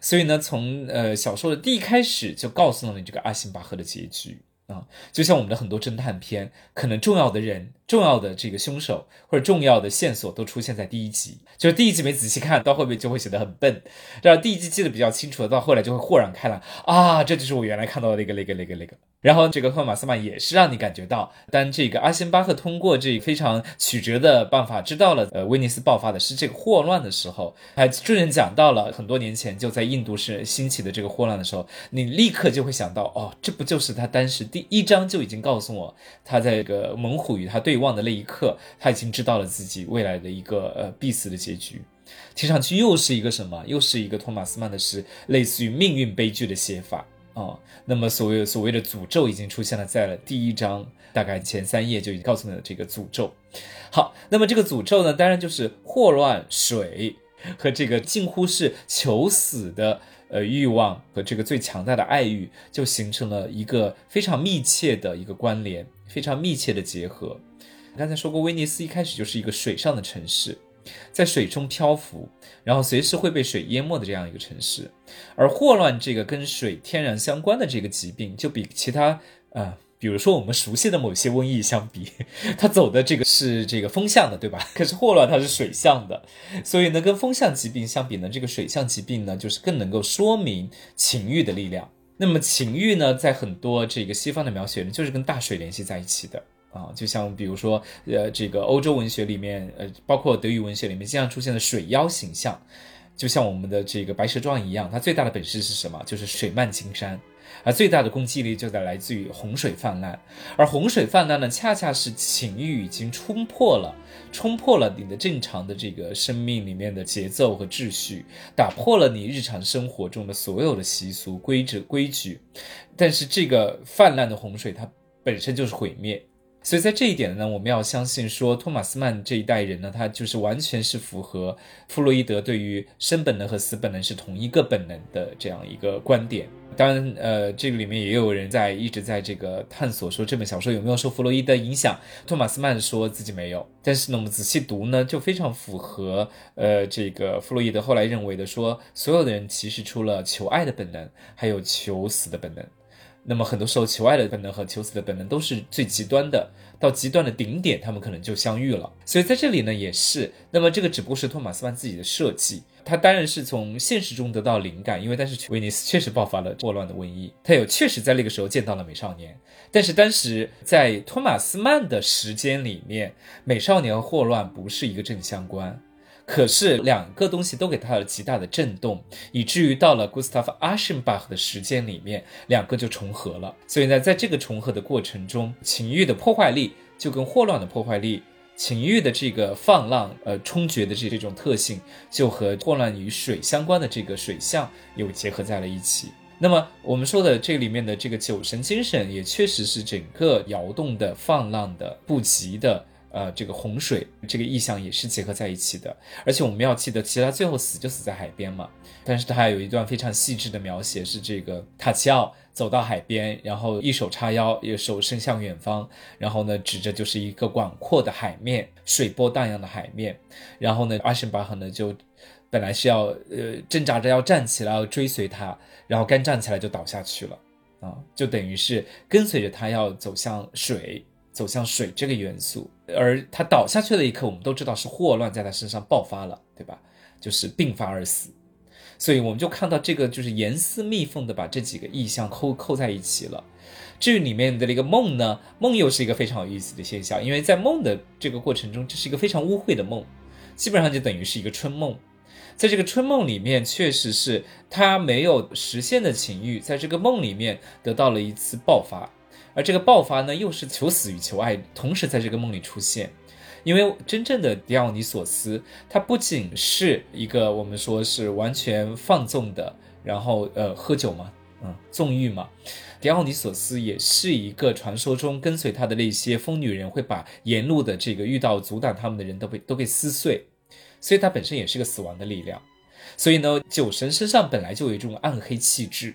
所以呢，从呃小说的第一开始就告诉了你这个阿辛巴赫的结局。啊，就像我们的很多侦探片，可能重要的人、重要的这个凶手或者重要的线索都出现在第一集，就是第一集没仔细看到后面就会显得很笨，然后第一集记得比较清楚的，到后来就会豁然开朗啊，这就是我原来看到的那个、那个、那个、那个。然后这个赫马斯曼也是让你感觉到，当这个阿辛巴赫通过这非常曲折的办法知道了，呃，威尼斯爆发的是这个霍乱的时候，还顺便讲到了很多年前就在印度是兴起的这个霍乱的时候，你立刻就会想到，哦，这不就是他当时第一章就已经告诉我，他在这个猛虎与他对望的那一刻，他已经知道了自己未来的一个呃必死的结局，听上去又是一个什么？又是一个托马斯曼的是类似于命运悲剧的写法。啊，那么所谓所谓的诅咒已经出现了，在了第一章大概前三页就已经告诉你了这个诅咒。好，那么这个诅咒呢，当然就是霍乱、水和这个近乎是求死的呃欲望和这个最强大的爱欲，就形成了一个非常密切的一个关联，非常密切的结合。刚才说过，威尼斯一开始就是一个水上的城市。在水中漂浮，然后随时会被水淹没的这样一个城市，而霍乱这个跟水天然相关的这个疾病，就比其他呃，比如说我们熟悉的某些瘟疫相比，它走的这个是这个风向的，对吧？可是霍乱它是水象的，所以呢，跟风向疾病相比呢，这个水象疾病呢，就是更能够说明情欲的力量。那么情欲呢，在很多这个西方的描写里，就是跟大水联系在一起的。啊，就像比如说，呃，这个欧洲文学里面，呃，包括德语文学里面，经常出现的水妖形象，就像我们的这个白蛇传一样，它最大的本事是什么？就是水漫金山，而最大的攻击力就在来自于洪水泛滥。而洪水泛滥呢，恰恰是情欲已经冲破了，冲破了你的正常的这个生命里面的节奏和秩序，打破了你日常生活中的所有的习俗规则规矩。但是这个泛滥的洪水，它本身就是毁灭。所以在这一点呢，我们要相信说，托马斯曼这一代人呢，他就是完全是符合弗洛伊德对于生本能和死本能是同一个本能的这样一个观点。当然，呃，这个里面也有人在一直在这个探索说这本小说有没有受弗洛伊德影响。托马斯曼说自己没有，但是呢，我们仔细读呢，就非常符合呃这个弗洛伊德后来认为的说，所有的人其实除了求爱的本能，还有求死的本能。那么很多时候，求爱的本能和求死的本能都是最极端的，到极端的顶点，他们可能就相遇了。所以在这里呢，也是。那么这个只不过是托马斯曼自己的设计，他当然是从现实中得到灵感，因为当时威尼斯确实爆发了霍乱的瘟疫，他有确实在那个时候见到了美少年。但是当时在托马斯曼的时间里面，美少年和霍乱不是一个正相关。可是两个东西都给他了极大的震动，以至于到了 Gustav Aschenbach 的时间里面，两个就重合了。所以呢，在这个重合的过程中，情欲的破坏力就跟霍乱的破坏力，情欲的这个放浪、呃冲决的这这种特性，就和霍乱与水相关的这个水象又结合在了一起。那么我们说的这里面的这个酒神精神，也确实是整个摇动的、放浪的、不急的。呃，这个洪水这个意象也是结合在一起的，而且我们要记得，其实他最后死就死在海边嘛。但是他还有一段非常细致的描写，是这个塔奇奥走到海边，然后一手叉腰，一手伸向远方，然后呢指着就是一个广阔的海面，水波荡漾的海面。然后呢，阿什巴赫呢就本来是要呃挣扎着要站起来要追随他，然后刚站起来就倒下去了啊，就等于是跟随着他要走向水。走向水这个元素，而他倒下去的一刻，我们都知道是霍乱在他身上爆发了，对吧？就是病发而死，所以我们就看到这个就是严丝密缝的把这几个意象扣扣在一起了。至于里面的那个梦呢，梦又是一个非常有意思的现象，因为在梦的这个过程中，这是一个非常污秽的梦，基本上就等于是一个春梦。在这个春梦里面，确实是他没有实现的情欲，在这个梦里面得到了一次爆发。而这个爆发呢，又是求死与求爱同时在这个梦里出现，因为真正的迪奥尼索斯，他不仅是一个我们说是完全放纵的，然后呃喝酒嘛，嗯纵欲嘛，狄奥尼索斯也是一个传说中跟随他的那些疯女人会把沿路的这个遇到阻挡他们的人都被都被撕碎，所以他本身也是个死亡的力量。所以呢，酒神身上本来就有一种暗黑气质。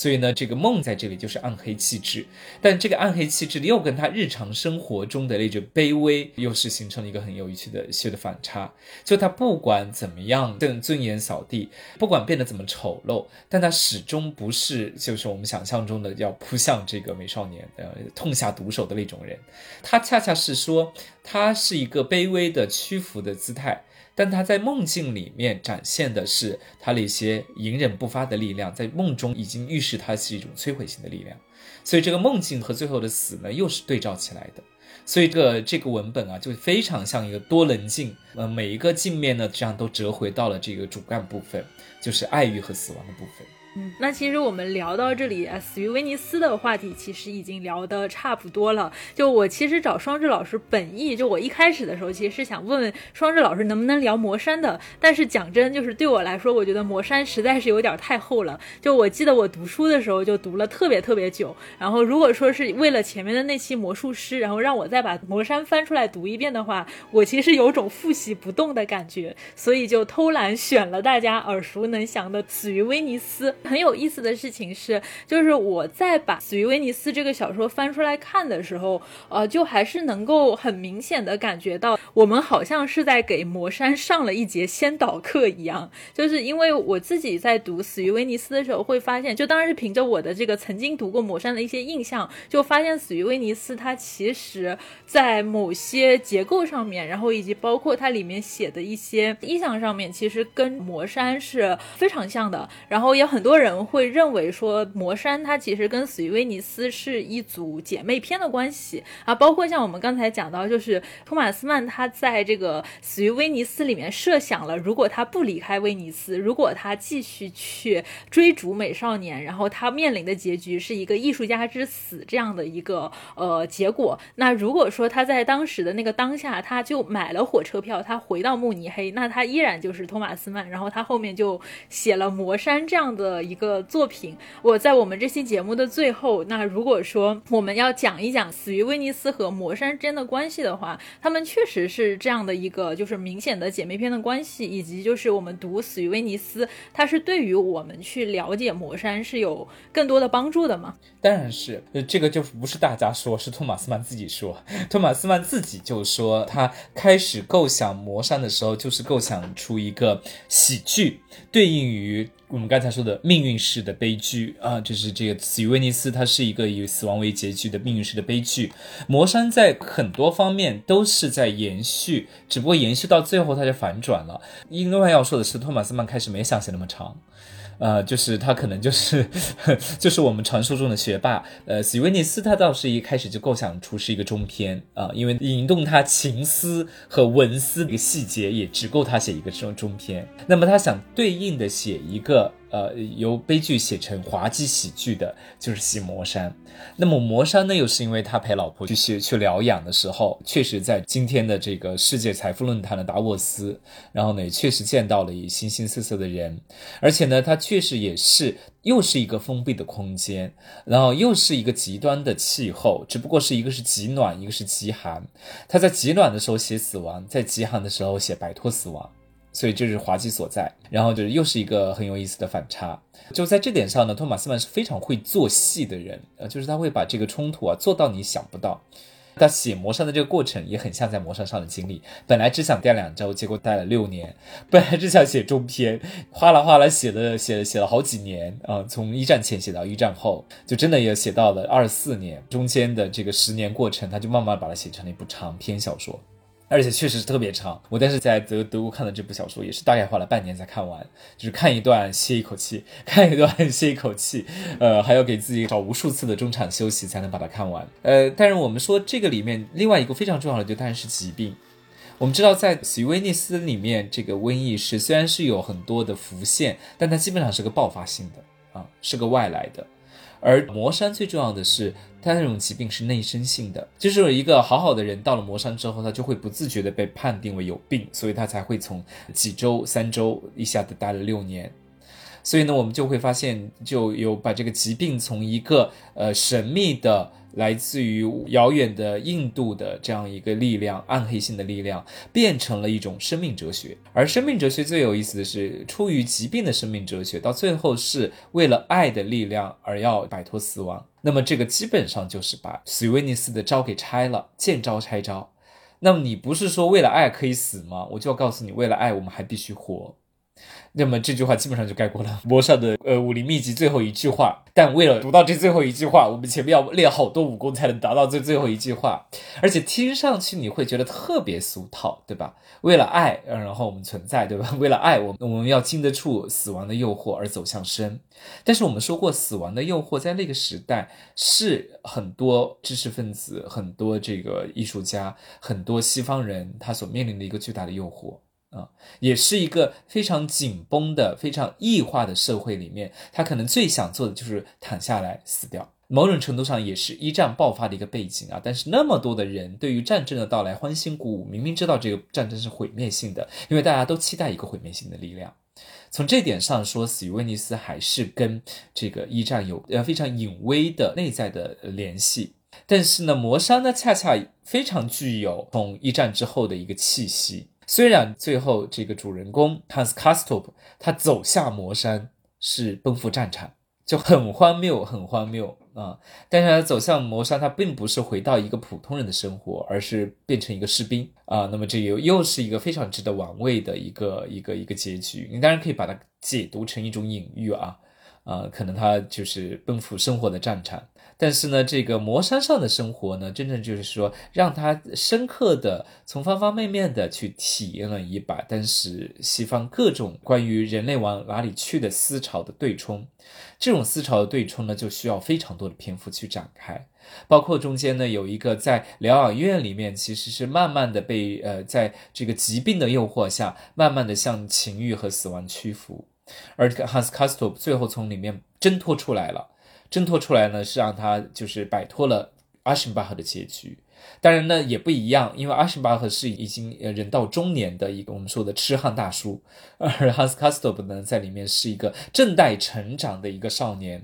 所以呢，这个梦在这里就是暗黑气质，但这个暗黑气质又跟他日常生活中的那种卑微，又是形成了一个很有趣的趣的反差。就他不管怎么样的尊严扫地，不管变得怎么丑陋，但他始终不是就是我们想象中的要扑向这个美少年，呃，痛下毒手的那种人。他恰恰是说，他是一个卑微的屈服的姿态。但他在梦境里面展现的是他的一些隐忍不发的力量，在梦中已经预示他是一种摧毁性的力量，所以这个梦境和最后的死呢，又是对照起来的，所以这个这个文本啊，就非常像一个多棱镜，呃，每一个镜面呢，这样都折回到了这个主干部分，就是爱欲和死亡的部分。嗯，那其实我们聊到这里，死于威尼斯的话题其实已经聊得差不多了。就我其实找双志老师本意，就我一开始的时候其实是想问问双志老师能不能聊魔山的。但是讲真，就是对我来说，我觉得魔山实在是有点太厚了。就我记得我读书的时候就读了特别特别久，然后如果说是为了前面的那期魔术师，然后让我再把魔山翻出来读一遍的话，我其实有种复习不动的感觉，所以就偷懒选了大家耳熟能详的死于威尼斯。很有意思的事情是，就是我在把《死于威尼斯》这个小说翻出来看的时候，呃，就还是能够很明显的感觉到，我们好像是在给魔山上了一节先导课一样。就是因为我自己在读《死于威尼斯》的时候，会发现，就当然是凭着我的这个曾经读过魔山的一些印象，就发现《死于威尼斯》它其实在某些结构上面，然后以及包括它里面写的一些意象上面，其实跟魔山是非常像的。然后也很多。多人会认为说魔山它其实跟死于威尼斯是一组姐妹篇的关系啊，包括像我们刚才讲到，就是托马斯曼他在这个死于威尼斯里面设想了，如果他不离开威尼斯，如果他继续去追逐美少年，然后他面临的结局是一个艺术家之死这样的一个呃结果。那如果说他在当时的那个当下，他就买了火车票，他回到慕尼黑，那他依然就是托马斯曼，然后他后面就写了魔山这样的。一个作品，我在我们这期节目的最后，那如果说我们要讲一讲《死于威尼斯》和魔山之间的关系的话，他们确实是这样的一个，就是明显的姐妹篇的关系，以及就是我们读《死于威尼斯》，它是对于我们去了解魔山是有更多的帮助的吗？当然是，这个就不是大家说，是托马斯曼自己说。托马斯曼自己就说，他开始构想魔山的时候，就是构想出一个喜剧，对应于。我们刚才说的命运式的悲剧啊，就是这个死于威尼斯，它是一个以死亡为结局的命运式的悲剧。魔山在很多方面都是在延续，只不过延续到最后它就反转了。另外要说的是，托马斯曼开始没想写那么长。呃，就是他可能就是 就是我们传说中的学霸。呃，斯威尼斯他倒是一开始就构想出是一个中篇啊，因为引动他情思和文思的一个细节也只够他写一个中中篇。那么他想对应的写一个。呃，由悲剧写成滑稽喜剧的，就是写魔山。那么魔山呢，又是因为他陪老婆去去去疗养的时候，确实在今天的这个世界财富论坛的达沃斯，然后呢，也确实见到了一形形色色的人，而且呢，他确实也是又是一个封闭的空间，然后又是一个极端的气候，只不过是一个是极暖，一个是极寒。他在极暖的时候写死亡，在极寒的时候写摆脱死亡。所以这是滑稽所在，然后就是又是一个很有意思的反差。就在这点上呢，托马斯曼是非常会做戏的人，呃，就是他会把这个冲突啊做到你想不到。他写魔山的这个过程也很像在魔山上的经历，本来只想待两周，结果待了六年；本来只想写中篇，哗啦哗啦写了写了写了好几年啊，从一战前写到一战后，就真的也写到了二四年，中间的这个十年过程，他就慢慢把它写成了一部长篇小说。而且确实是特别长，我当时在德德国看的这部小说，也是大概花了半年才看完，就是看一段歇一口气，看一段歇一口气，呃，还要给自己找无数次的中场休息才能把它看完。呃，但是我们说这个里面另外一个非常重要的，就当然是疾病。我们知道在死于威尼斯里面，这个瘟疫是虽然是有很多的浮现，但它基本上是个爆发性的啊，是个外来的。而魔山最重要的是，他那种疾病是内生性的，就是一个好好的人到了魔山之后，他就会不自觉的被判定为有病，所以他才会从几周、三周一下子待了六年。所以呢，我们就会发现，就有把这个疾病从一个呃神秘的。来自于遥远的印度的这样一个力量，暗黑性的力量，变成了一种生命哲学。而生命哲学最有意思的是，出于疾病的生命哲学，到最后是为了爱的力量而要摆脱死亡。那么这个基本上就是把斯维尼斯的招给拆了，见招拆招。那么你不是说为了爱可以死吗？我就要告诉你，为了爱我们还必须活。那么这句话基本上就概括了魔上的呃武林秘籍最后一句话。但为了读到这最后一句话，我们前面要练好多武功才能达到这最后一句话，而且听上去你会觉得特别俗套，对吧？为了爱，然后我们存在，对吧？为了爱，我们我们要经得住死亡的诱惑而走向生。但是我们说过，死亡的诱惑在那个时代是很多知识分子、很多这个艺术家、很多西方人他所面临的一个巨大的诱惑。啊，也是一个非常紧绷的、非常异化的社会里面，他可能最想做的就是躺下来死掉。某种程度上也是一战爆发的一个背景啊。但是那么多的人对于战争的到来欢欣鼓舞，明明知道这个战争是毁灭性的，因为大家都期待一个毁灭性的力量。从这点上说，死于威尼斯还是跟这个一战有呃非常隐微的内在的联系。但是呢，魔山呢恰恰非常具有从一战之后的一个气息。虽然最后这个主人公 Hans Kastop 他走下魔山是奔赴战场，就很荒谬，很荒谬啊！但是他走向魔山，他并不是回到一个普通人的生活，而是变成一个士兵啊。那么这又又是一个非常值得玩味的一个一个一个结局。你当然可以把它解读成一种隐喻啊啊，可能他就是奔赴生活的战场。但是呢，这个魔山上的生活呢，真正就是说，让他深刻的从方方面面的去体验了一把，当时西方各种关于人类往哪里去的思潮的对冲。这种思潮的对冲呢，就需要非常多的篇幅去展开，包括中间呢，有一个在疗养院里面，其实是慢慢的被呃，在这个疾病的诱惑下，慢慢的向情欲和死亡屈服，而 Hans Castorp 最后从里面挣脱出来了。挣脱出来呢，是让他就是摆脱了阿什巴赫的结局。当然呢，也不一样，因为阿什巴赫是已经呃人到中年的一个我们说的痴汉大叔，而哈斯卡斯托普呢，在里面是一个正待成长的一个少年。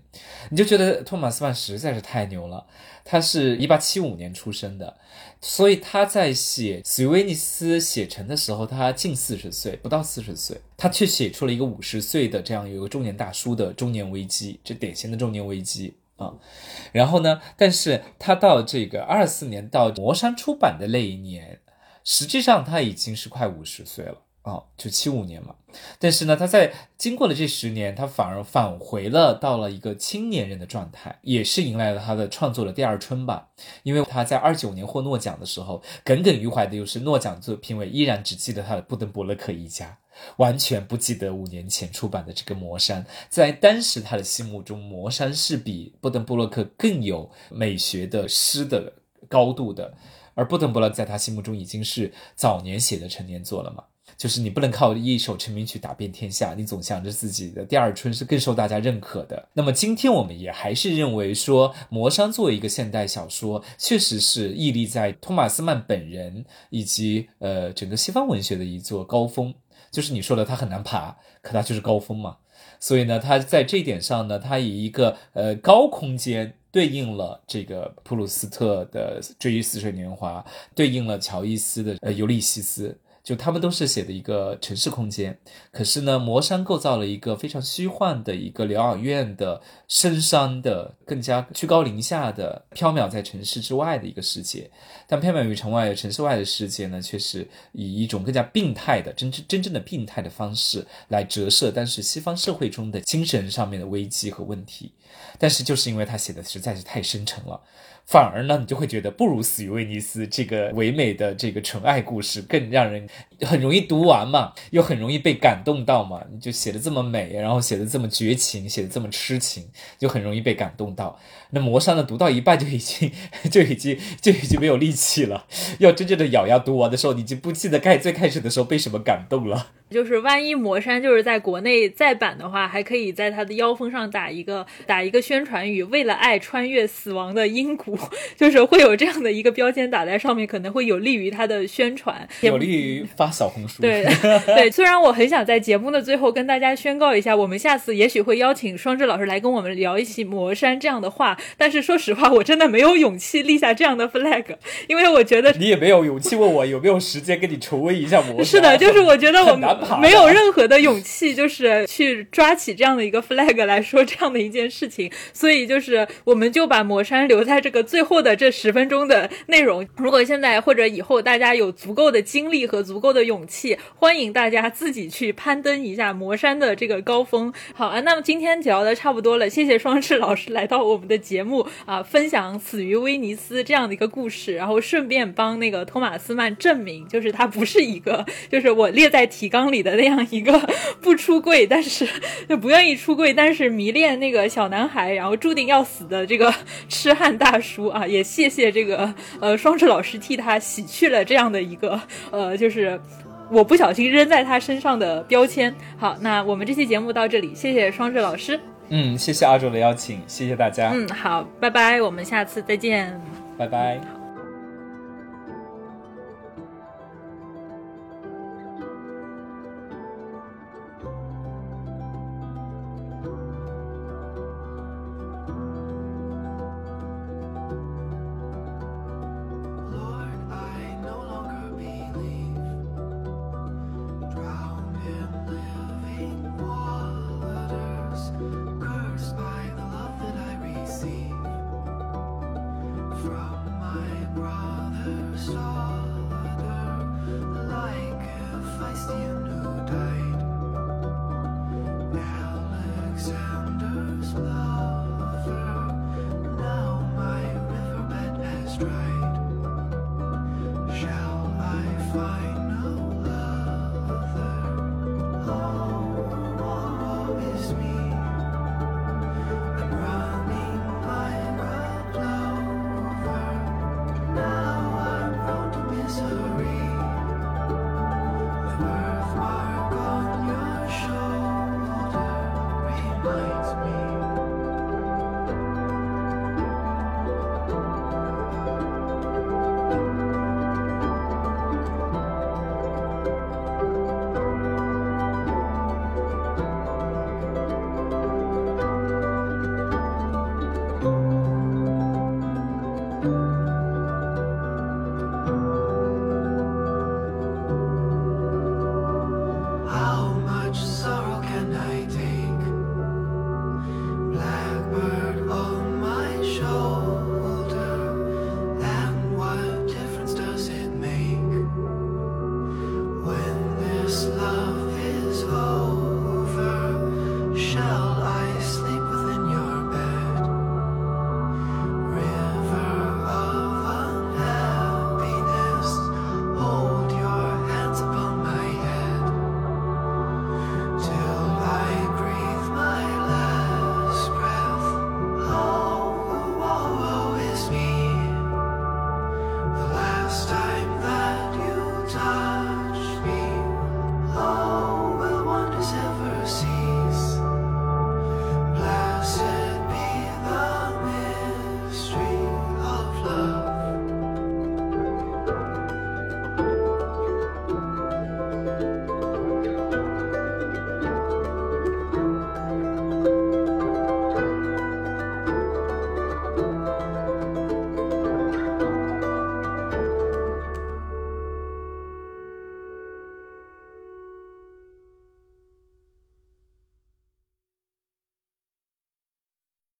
你就觉得托马斯曼实在是太牛了。他是一八七五年出生的，所以他在写《死于威尼斯》写成的时候，他近四十岁，不到四十岁，他却写出了一个五十岁的这样一个中年大叔的中年危机，这典型的中年危机啊。然后呢，但是他到这个二四年到磨山出版的那一年，实际上他已经是快五十岁了。哦，就七五年嘛，但是呢，他在经过了这十年，他反而返回了到了一个青年人的状态，也是迎来了他的创作的第二春吧。因为他在二九年获诺奖的时候，耿耿于怀的又是诺奖作评委依然只记得他的布登伯勒克一家，完全不记得五年前出版的这个《魔山》。在当时他的心目中，《魔山》是比布登伯勒克更有美学的诗的高度的，而布登伯勒在他心目中已经是早年写的成年作了嘛。就是你不能靠一首成名曲打遍天下，你总想着自己的第二春是更受大家认可的。那么今天我们也还是认为说，《魔山》作为一个现代小说，确实是屹立在托马斯曼本人以及呃整个西方文学的一座高峰。就是你说的，它很难爬，可它就是高峰嘛。所以呢，它在这一点上呢，它以一个呃高空间对应了这个普鲁斯特的《追忆似水年华》，对应了乔伊斯的呃《尤利西斯》。就他们都是写的一个城市空间，可是呢，魔山构造了一个非常虚幻的一个疗养院的深山的，更加居高临下的缥缈在城市之外的一个世界。但缥缈于城外、城市外的世界呢，却是以一种更加病态的、真真真正的病态的方式来折射，但是西方社会中的精神上面的危机和问题。但是就是因为他写的实在是太深沉了。反而呢，你就会觉得不如《死于威尼斯》这个唯美的这个纯爱故事更让人很容易读完嘛，又很容易被感动到嘛。你就写的这么美，然后写的这么绝情，写的这么痴情，就很容易被感动到。那魔山呢，读到一半就已经 就已经就已经没有力气了。要真正的咬牙读完的时候，你就不记得开最开始的时候被什么感动了。就是万一魔山就是在国内再版的话，还可以在它的腰封上打一个打一个宣传语：“为了爱，穿越死亡的阴谷。”就是会有这样的一个标签打在上面，可能会有利于它的宣传，有利于发发小红书。对对，虽然我很想在节目的最后跟大家宣告一下，我们下次也许会邀请双智老师来跟我们聊一期魔山这样的话，但是说实话，我真的没有勇气立下这样的 flag，因为我觉得你也没有勇气问我有没有时间跟你重温一下魔山。是的，就是我觉得我很 没有任何的勇气，就是去抓起这样的一个 flag 来说这样的一件事情，所以就是我们就把魔山留在这个最后的这十分钟的内容。如果现在或者以后大家有足够的精力和足够的勇气，欢迎大家自己去攀登一下魔山的这个高峰。好啊，那么今天聊的差不多了，谢谢双翅老师来到我们的节目啊，分享死于威尼斯这样的一个故事，然后顺便帮那个托马斯曼证明，就是他不是一个，就是我列在提纲里的那样一个 不出柜，但是就 不愿意出柜，但是迷恋那个小男孩，然后注定要死的这个痴汉大叔啊！也谢谢这个呃双翅老师替他洗去了这样的一个呃，就是我不小心扔在他身上的标签。好，那我们这期节目到这里，谢谢双翅老师。嗯，谢谢阿卓的邀请，谢谢大家，嗯，好，拜拜，我们下次再见。拜拜。